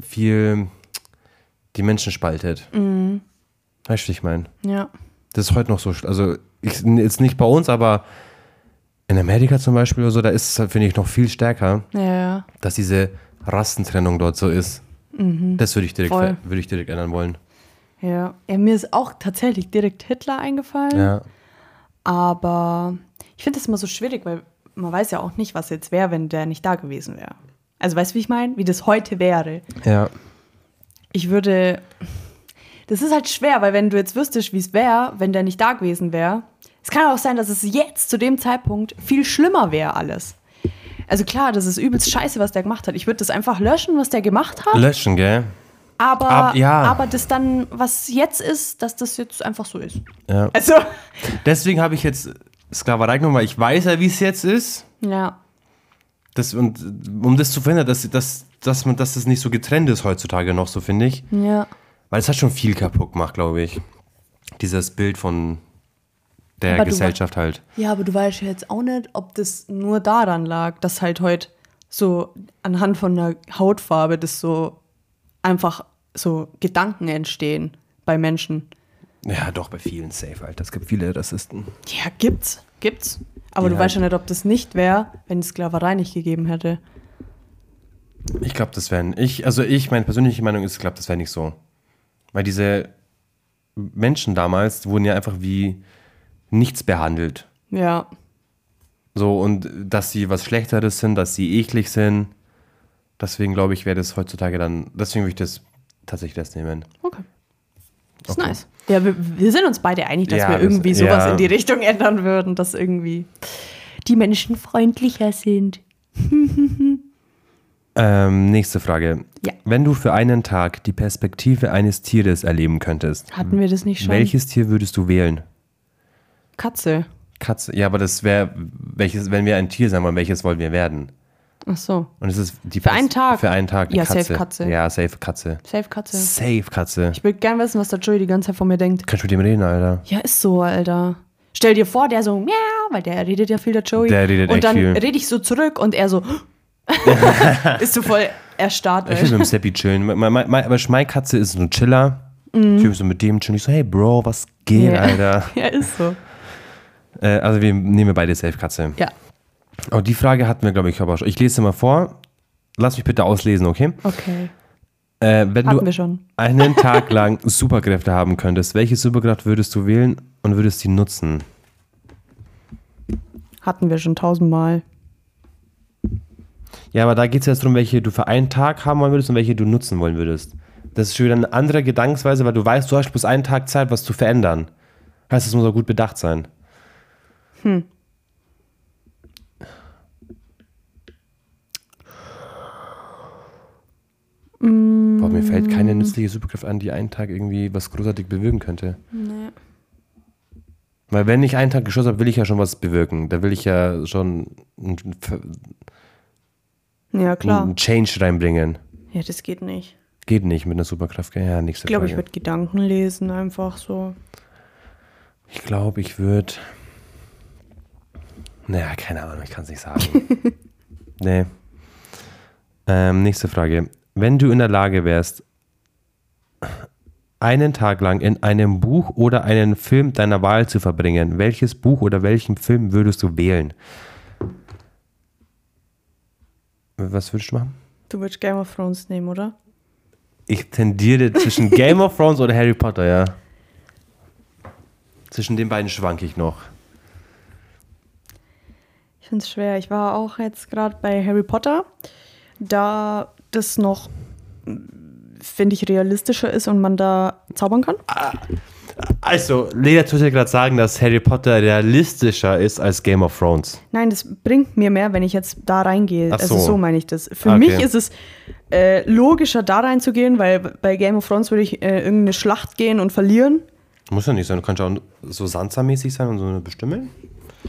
viel die Menschen spaltet. Weißt du, ich meine? Ja. Das ist heute noch so, also ich, jetzt nicht bei uns, aber in Amerika zum Beispiel oder so, da ist es, finde ich, noch viel stärker, Ja, dass diese Rassentrennung dort so ist. Das würde ich, direkt, würde ich direkt ändern wollen. Ja. ja. Mir ist auch tatsächlich direkt Hitler eingefallen. Ja. Aber ich finde das immer so schwierig, weil man weiß ja auch nicht, was jetzt wäre, wenn der nicht da gewesen wäre. Also weißt du, wie ich meine? Wie das heute wäre. Ja. Ich würde. Das ist halt schwer, weil wenn du jetzt wüsstest, wie es wäre, wenn der nicht da gewesen wäre, es kann auch sein, dass es jetzt zu dem Zeitpunkt viel schlimmer wäre alles. Also klar, das ist übelst scheiße, was der gemacht hat. Ich würde das einfach löschen, was der gemacht hat. Löschen, gell? Aber, Ab- ja. aber das dann, was jetzt ist, dass das jetzt einfach so ist. Ja. Also, Deswegen habe ich jetzt Sklaverei genommen, weil ich weiß ja, wie es jetzt ist. ja. Das, und um das zu verhindern, dass, dass, dass, man, dass das nicht so getrennt ist heutzutage noch, so finde ich. Ja. Weil es hat schon viel kaputt gemacht, glaube ich. Dieses Bild von der Aber du Gesellschaft halt. Ja, aber du weißt ja jetzt auch nicht, ob das nur daran lag, dass halt heute so anhand von der Hautfarbe das so einfach so Gedanken entstehen bei Menschen. Ja, doch, bei vielen safe, Alter. Es gibt viele Rassisten. Ja, gibt's. Gibt's. Aber Die du weißt ja halt- nicht, ob das nicht wäre, wenn es Sklaverei nicht gegeben hätte. Ich glaube, das wäre ich, also ich, meine persönliche Meinung ist, ich glaube, das wäre nicht so. Weil diese Menschen damals wurden ja einfach wie nichts behandelt. Ja. So, und dass sie was Schlechteres sind, dass sie eklig sind. Deswegen glaube ich, wäre das heutzutage dann, deswegen würde ich das tatsächlich das nehmen. Okay. Ist Okay. nice. Ja, wir, wir sind uns beide einig, dass Ja, wir das- irgendwie sowas ja. in die Richtung ändern würden, dass irgendwie die Menschen freundlicher sind. Ähm, nächste Frage. Ja. Wenn du für einen Tag die Perspektive eines Tieres erleben könntest, Hatten wir das nicht schon? welches Tier würdest du wählen? Katze. Katze. Ja, aber das wäre, welches, wenn wir ein Tier sein wollen, welches wollen wir werden? Ach so. Und es ist die Für Pers- einen Tag? Für einen Tag. Ja, Katze. safe Katze. Ja, safe Katze. Safe Katze. Safe Katze. Ich will gern wissen, was der Joey die ganze Zeit von mir denkt. Kannst du mit dem reden, Alter? Ja, ist so, Alter. Stell dir vor, der so, miau, weil der redet ja viel, der Joey. Der redet Und echt dann viel. rede ich so zurück und er so, ist so voll erstarrt. Ich will mit dem Seppi chillen. Meine, meine, meine, meine Katze ist so ein Chiller. Ich will so mit dem chillen. Ich so, hey Bro, was geht, Mhm. Ja. Alter? Ja, ist so. Äh, also wir nehmen beide safe Katze. Ja, Oh, die Frage hatten wir, glaube ich, aber schon. Ich lese sie mal vor. Lass mich bitte auslesen, okay? okay. Äh, wenn Hatten du wir schon. einen Tag lang Superkräfte haben könntest, welche Superkraft würdest du wählen und würdest sie nutzen? Hatten wir schon tausendmal. Ja, aber da geht es jetzt darum, welche du für einen Tag haben wollen würdest und welche du nutzen wollen würdest. Das ist schon wieder eine andere Gedankensweise, weil du weißt, du hast bloß einen Tag Zeit, was zu verändern. Heißt, es muss auch gut bedacht sein. Hm. Boah, mir fällt keine nützliche Superkraft an, die einen Tag irgendwie was großartig bewirken könnte. Nee. Weil wenn ich einen Tag geschossen habe, will ich ja schon was bewirken. Da will ich ja schon Ja, klar. einen Change reinbringen. Ja, das geht nicht. Geht nicht mit einer Superkraft. gell? Ja, nächste Ich glaube, ich würde Gedanken lesen, einfach so. Ich glaube, ich würde. Naja, keine Ahnung, ich kann es nicht sagen. nee. Ähm, nächste Frage. Wenn du in der Lage wärst, einen Tag lang in einem Buch oder einen Film deiner Wahl zu verbringen, welches Buch oder welchen Film würdest du wählen? Was würdest du machen? Du würdest Game of Thrones nehmen, oder? Ich tendiere zwischen Game of Thrones oder Harry Potter, ja. Zwischen den beiden schwanke ich noch. Ich finde es schwer. Ich war auch jetzt gerade bei Harry Potter, da das noch, finde ich, realistischer ist und man da zaubern kann. Also, Lea wollte gerade sagen, dass Harry Potter realistischer ist als Game of Thrones. Nein, das bringt mir mehr, wenn ich jetzt da reingehe. Ach Also so. so meine ich das. Für Okay. mich ist es äh, logischer, da reinzugehen, weil bei Game of Thrones würde ich äh, irgendeine Schlacht gehen und verlieren. Muss ja nicht sein, du kannst ja auch so Sansa-mäßig sein und so eine bestimmen.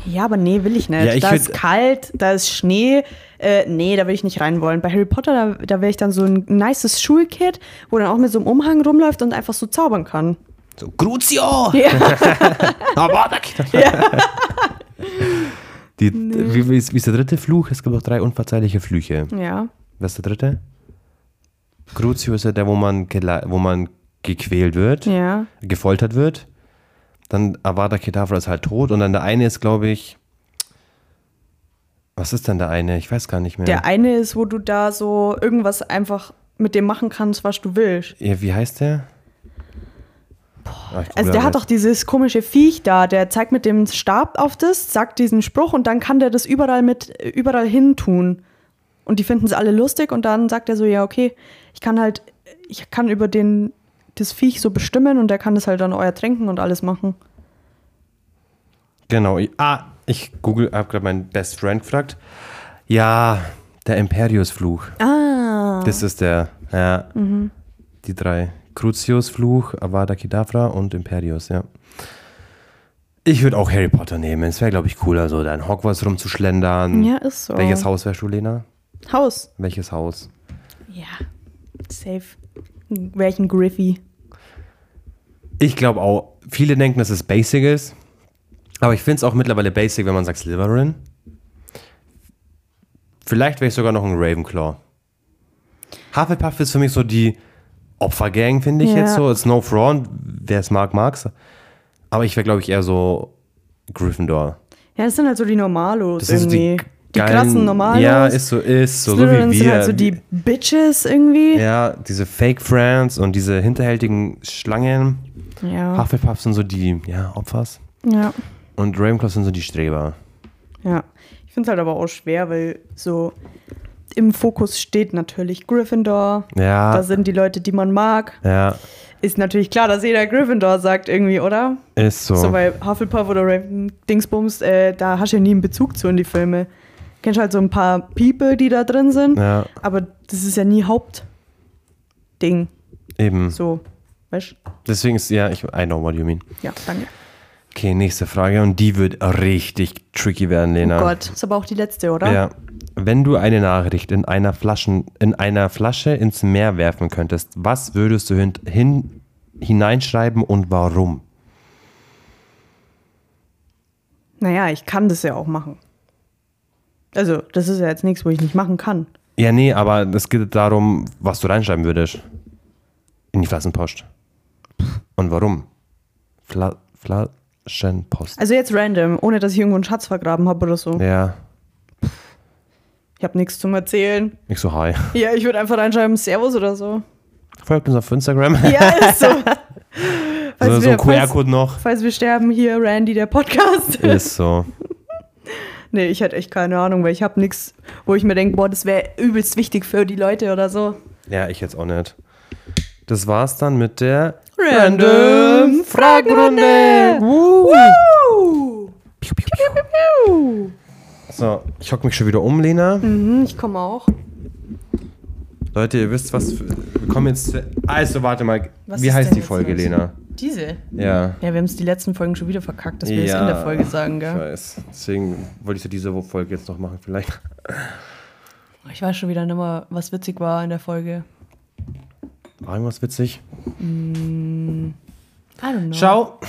Ja, aber nee, will ich nicht. Ja, ich da ist kalt, da ist Schnee. Äh, nee, da will ich nicht rein wollen. Bei Harry Potter, da, da wäre ich dann so ein nices Schulkid, wo dann auch mit so einem Umhang rumläuft und einfach so zaubern kann. So, Crucio! Ja. Da Die, wie, wie, ist, wie ist der dritte Fluch? Es gibt auch drei unverzeihliche Flüche. ja. Was ist der dritte? Crucio ist ja der, wo man, wo man gequält wird, Ja. gefoltert wird. Dann Avada Kedavra ist halt tot. Und dann der eine ist, glaube ich. Was ist denn der eine? Ich weiß gar nicht mehr. Der eine ist, wo du da so irgendwas einfach mit dem machen kannst, was du willst. ja, wie heißt der? Also der hat doch dieses komische Viech da, der zeigt mit dem Stab auf das, sagt diesen Spruch und dann kann der das überall mit überall hin tun. Und die finden es alle lustig und dann sagt er so, ja, okay, ich kann halt, ich kann über den, das Viech so bestimmen und der kann das halt dann euer tränken und alles machen. Genau. Ah, ich google, habe gerade meinen Best Friend gefragt. Ja, der Imperius-Fluch. Ah. Das ist der, ja. Die drei. Crucius-Fluch, Avada Kedavra und Imperius, ja. Ich würde auch Harry Potter nehmen. Es wäre, glaube ich, cooler, so da in Hogwarts rumzuschlendern. Ja, ist so. Welches Haus wärst du, Lena? Haus. Welches Haus? Ja. Safe. Welchen Griffy? Ich glaube auch, viele denken, dass es basic ist. Aber ich finde es auch mittlerweile basic, wenn man sagt Slytherin. Vielleicht wäre ich sogar noch ein Ravenclaw. Hufflepuff ist für mich so die Opfergang, finde ich Ja. jetzt so. No front, wer es mag, mag's. Aber ich wäre, glaube ich, eher so Gryffindor. Ja, das sind halt so die Normalos Das sind so irgendwie. Die, geilen- krassen Normalos. Ja, ist so, ist so, so wie wir. sind halt so die Bitches irgendwie. ja, diese Fake Friends und diese hinterhältigen Schlangen. Ja. Hufflepuff sind so die, ja, Opfers. Ja. Und Ravenclaw sind so die Streber. ja. Ich finde es halt aber auch schwer, weil so im Fokus steht natürlich Gryffindor. Ja. Da sind die Leute, die man mag. Ja, Ist natürlich klar, dass jeder Gryffindor sagt irgendwie, oder? ist so. So bei Hufflepuff oder Raven Dingsbums, äh, da hast du ja nie einen Bezug zu in die Filme. Kennst halt so ein paar People, die da drin sind, ja, aber das ist ja nie Hauptding. eben. So, weißt Deswegen ist, ja, ich, I know what you mean. Ja, danke. Okay, nächste Frage und die wird richtig tricky werden, Lena. Oh Gott, ist aber auch die letzte, oder? Ja. Wenn du eine Nachricht in einer, Flaschen, in einer Flasche ins Meer werfen könntest, was würdest du hin, hin, hineinschreiben und warum? Naja, ich kann das ja auch machen. Also, das ist ja jetzt nichts, wo ich nicht machen kann. Ja, nee, aber es geht darum, was du reinschreiben würdest. In die Flaschenpost. Und warum? Fla Flaschenpost. Also jetzt random, ohne dass ich irgendwo einen Schatz vergraben habe oder so. Ja, Ich habe nichts zum Erzählen. ich so hi. Ja, ich würde einfach reinschreiben, Servus oder so. Folgt uns auf Instagram. Ja, ist so. so, Falls so wir- ein QR-Code noch. Falls wir sterben, hier Randy, der Podcast. Ist so. Nee, ich hätte echt keine Ahnung, weil ich habe nichts, wo ich mir denke, boah, das wäre übelst wichtig für die Leute oder so. Ja, ich jetzt auch nicht. Das war's dann mit der Random Fragerunde. Woo. Piu, piu, piu. So, ich hocke mich schon wieder um, Lena. Mhm, ich komme auch. Leute, ihr wisst was. Wir kommen jetzt. zu- Also, warte mal. Was Wie heißt die Folge, los? Lena? Diese? Ja. Ja, wir haben es die letzten Folgen schon wieder verkackt, dass wir ja, es in der Folge sagen, Ich gell? weiß. Deswegen wollte ich ja diese Folge jetzt noch machen, vielleicht. Ich weiß schon wieder nicht mehr, was witzig war in der Folge. War irgendwas witzig? I don't know. Schau.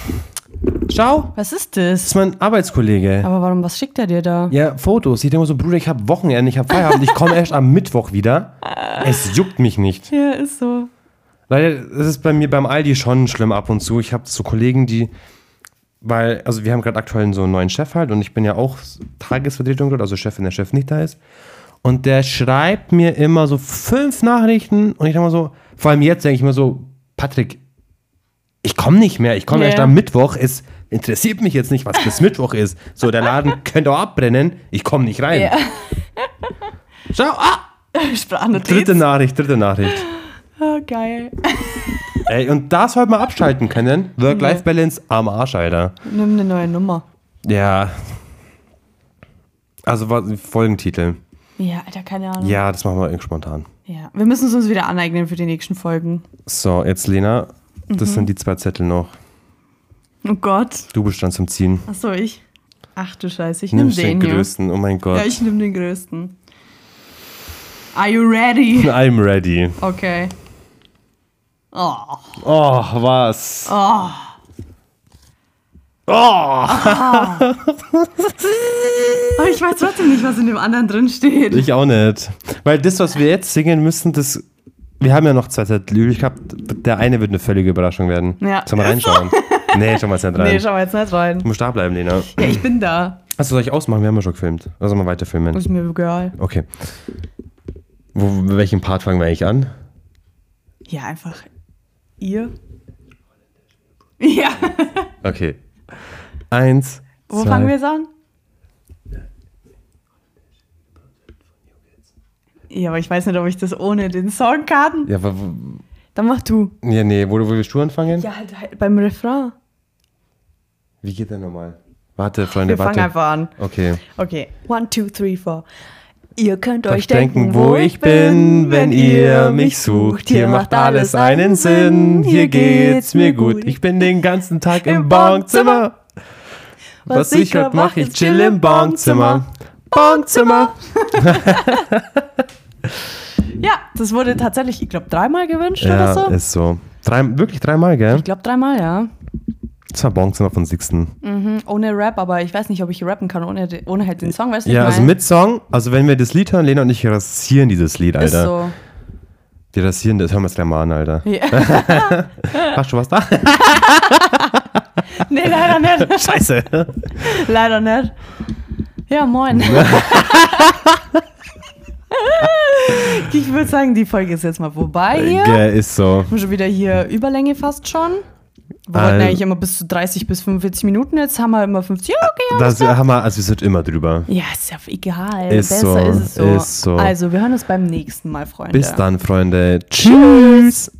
Schau. Was ist Das ist das? mein Arbeitskollege. Aber warum, was schickt er dir da? Ja, Fotos. Ich denke mir so, Bruder, ich habe Wochenende, ich habe Feierabend, ich komme erst am Mittwoch wieder. Es juckt mich nicht. Ja, ist so. Leider, das ist bei mir beim Aldi schon schlimm ab und zu. Ich habe so Kollegen, die, weil, also wir haben gerade aktuell so einen neuen Chef halt und ich bin ja auch Tagesvertretung dort, also Chef, wenn der Chef nicht da ist. Und der schreibt mir immer so fünf Nachrichten und ich denke mal so, vor allem jetzt denke ich mir so, Patrick, ich komme nicht mehr, ich komme Ja. erst am Mittwoch, es interessiert mich jetzt nicht, was bis Mittwoch ist. So, der Laden könnte auch abbrennen, ich komme nicht rein. Ja. Schau, ah! Dritte Nachricht, dritte Nachricht. Oh, geil. Ey, und das sollte man abschalten können. Work-Life-Balance am Arsch, Alter. Nimm eine neue Nummer. Ja. Also Folgentitel. Ja, Alter, keine Ahnung. Ja, das machen wir irgendwie spontan. Ja. Wir müssen es uns wieder aneignen für die nächsten Folgen. So, jetzt Lena, das sind die zwei Zettel noch. Oh Gott. Du bist dran zum Ziehen. Achso, ich. Ach du Scheiße, ich nimm den den größten, oh mein Gott. Ja, ich nimm den größten. Are you ready? I'm ready. Okay. Oh. Oh, was? Oh. Oh, Aber ich weiß trotzdem nicht, was in dem anderen drin steht. ich auch nicht. Weil das, was wir jetzt singen müssen, das. Wir haben ja noch zwei Zettel übrig gehabt. Der eine wird eine völlige Überraschung werden. Ja. Sollen wir reinschauen? nee, schauen wir jetzt nicht rein. Nee, schau mal jetzt nicht rein. du musst da bleiben, Lena. Ja, ich bin da. Achso, soll ich ausmachen? Wir haben ja schon gefilmt. Oder sollen wir weiter filmen? Ist mir egal. Okay. Wo, mit welchem Part fangen wir eigentlich an? Ja, einfach. Ihr? Ja. Okay. Eins. Wo zwei. fangen wir jetzt an? Ja, aber ich weiß nicht, ob ich das ohne den Song kann. Ja, aber Dann mach du. Ja, nee, wo, wo willst du anfangen? Ja, halt, halt beim Refrain. Wie geht der nochmal? Warte, Freunde, Wir warte. fangen einfach an. Okay. Okay. One, two, three, four. Ihr könnt euch Euch denken, wo ich bin, wenn ihr mich sucht. Hier macht alles einen Sinn, hier geht's mir gut. Ich bin den ganzen Tag im Bongzimmer. Was ich heute mache, ich chill im Bongzimmer. Bongzimmer. Ja, das wurde tatsächlich, ich glaube, dreimal gewünscht Ja, oder so. ist so. Drei, wirklich dreimal, gell? Ich glaube, dreimal, ja. Das war Bongzimmer von Sixten. Mhm, ohne Rap, aber ich weiß nicht, ob ich rappen kann ohne, ohne halt den Song. Weißt du, Ja, also mit Song, also wenn wir das Lied hören, Lena und ich rasieren dieses Lied, Ist Alter. so. Wir rasieren das, hören wir es gleich mal an, Alter. Ja. Hast du was da? nee, leider nicht. Scheiße. Leider nicht. Ja, moin. ich würde sagen, die Folge ist jetzt mal vorbei hier. Gell, ist so. Wir haben schon wieder hier Überlänge fast schon. Wir wollten eigentlich immer bis zu 30 bis 45 Minuten. Jetzt haben wir immer 50. Ja, okay, ja. Das haben wir, also wir sind immer drüber. Ja, ist ja egal. Ist Besser so, ist es so. ist so. Also, wir hören uns beim nächsten Mal, Freunde. Bis dann, Freunde. Tschüss.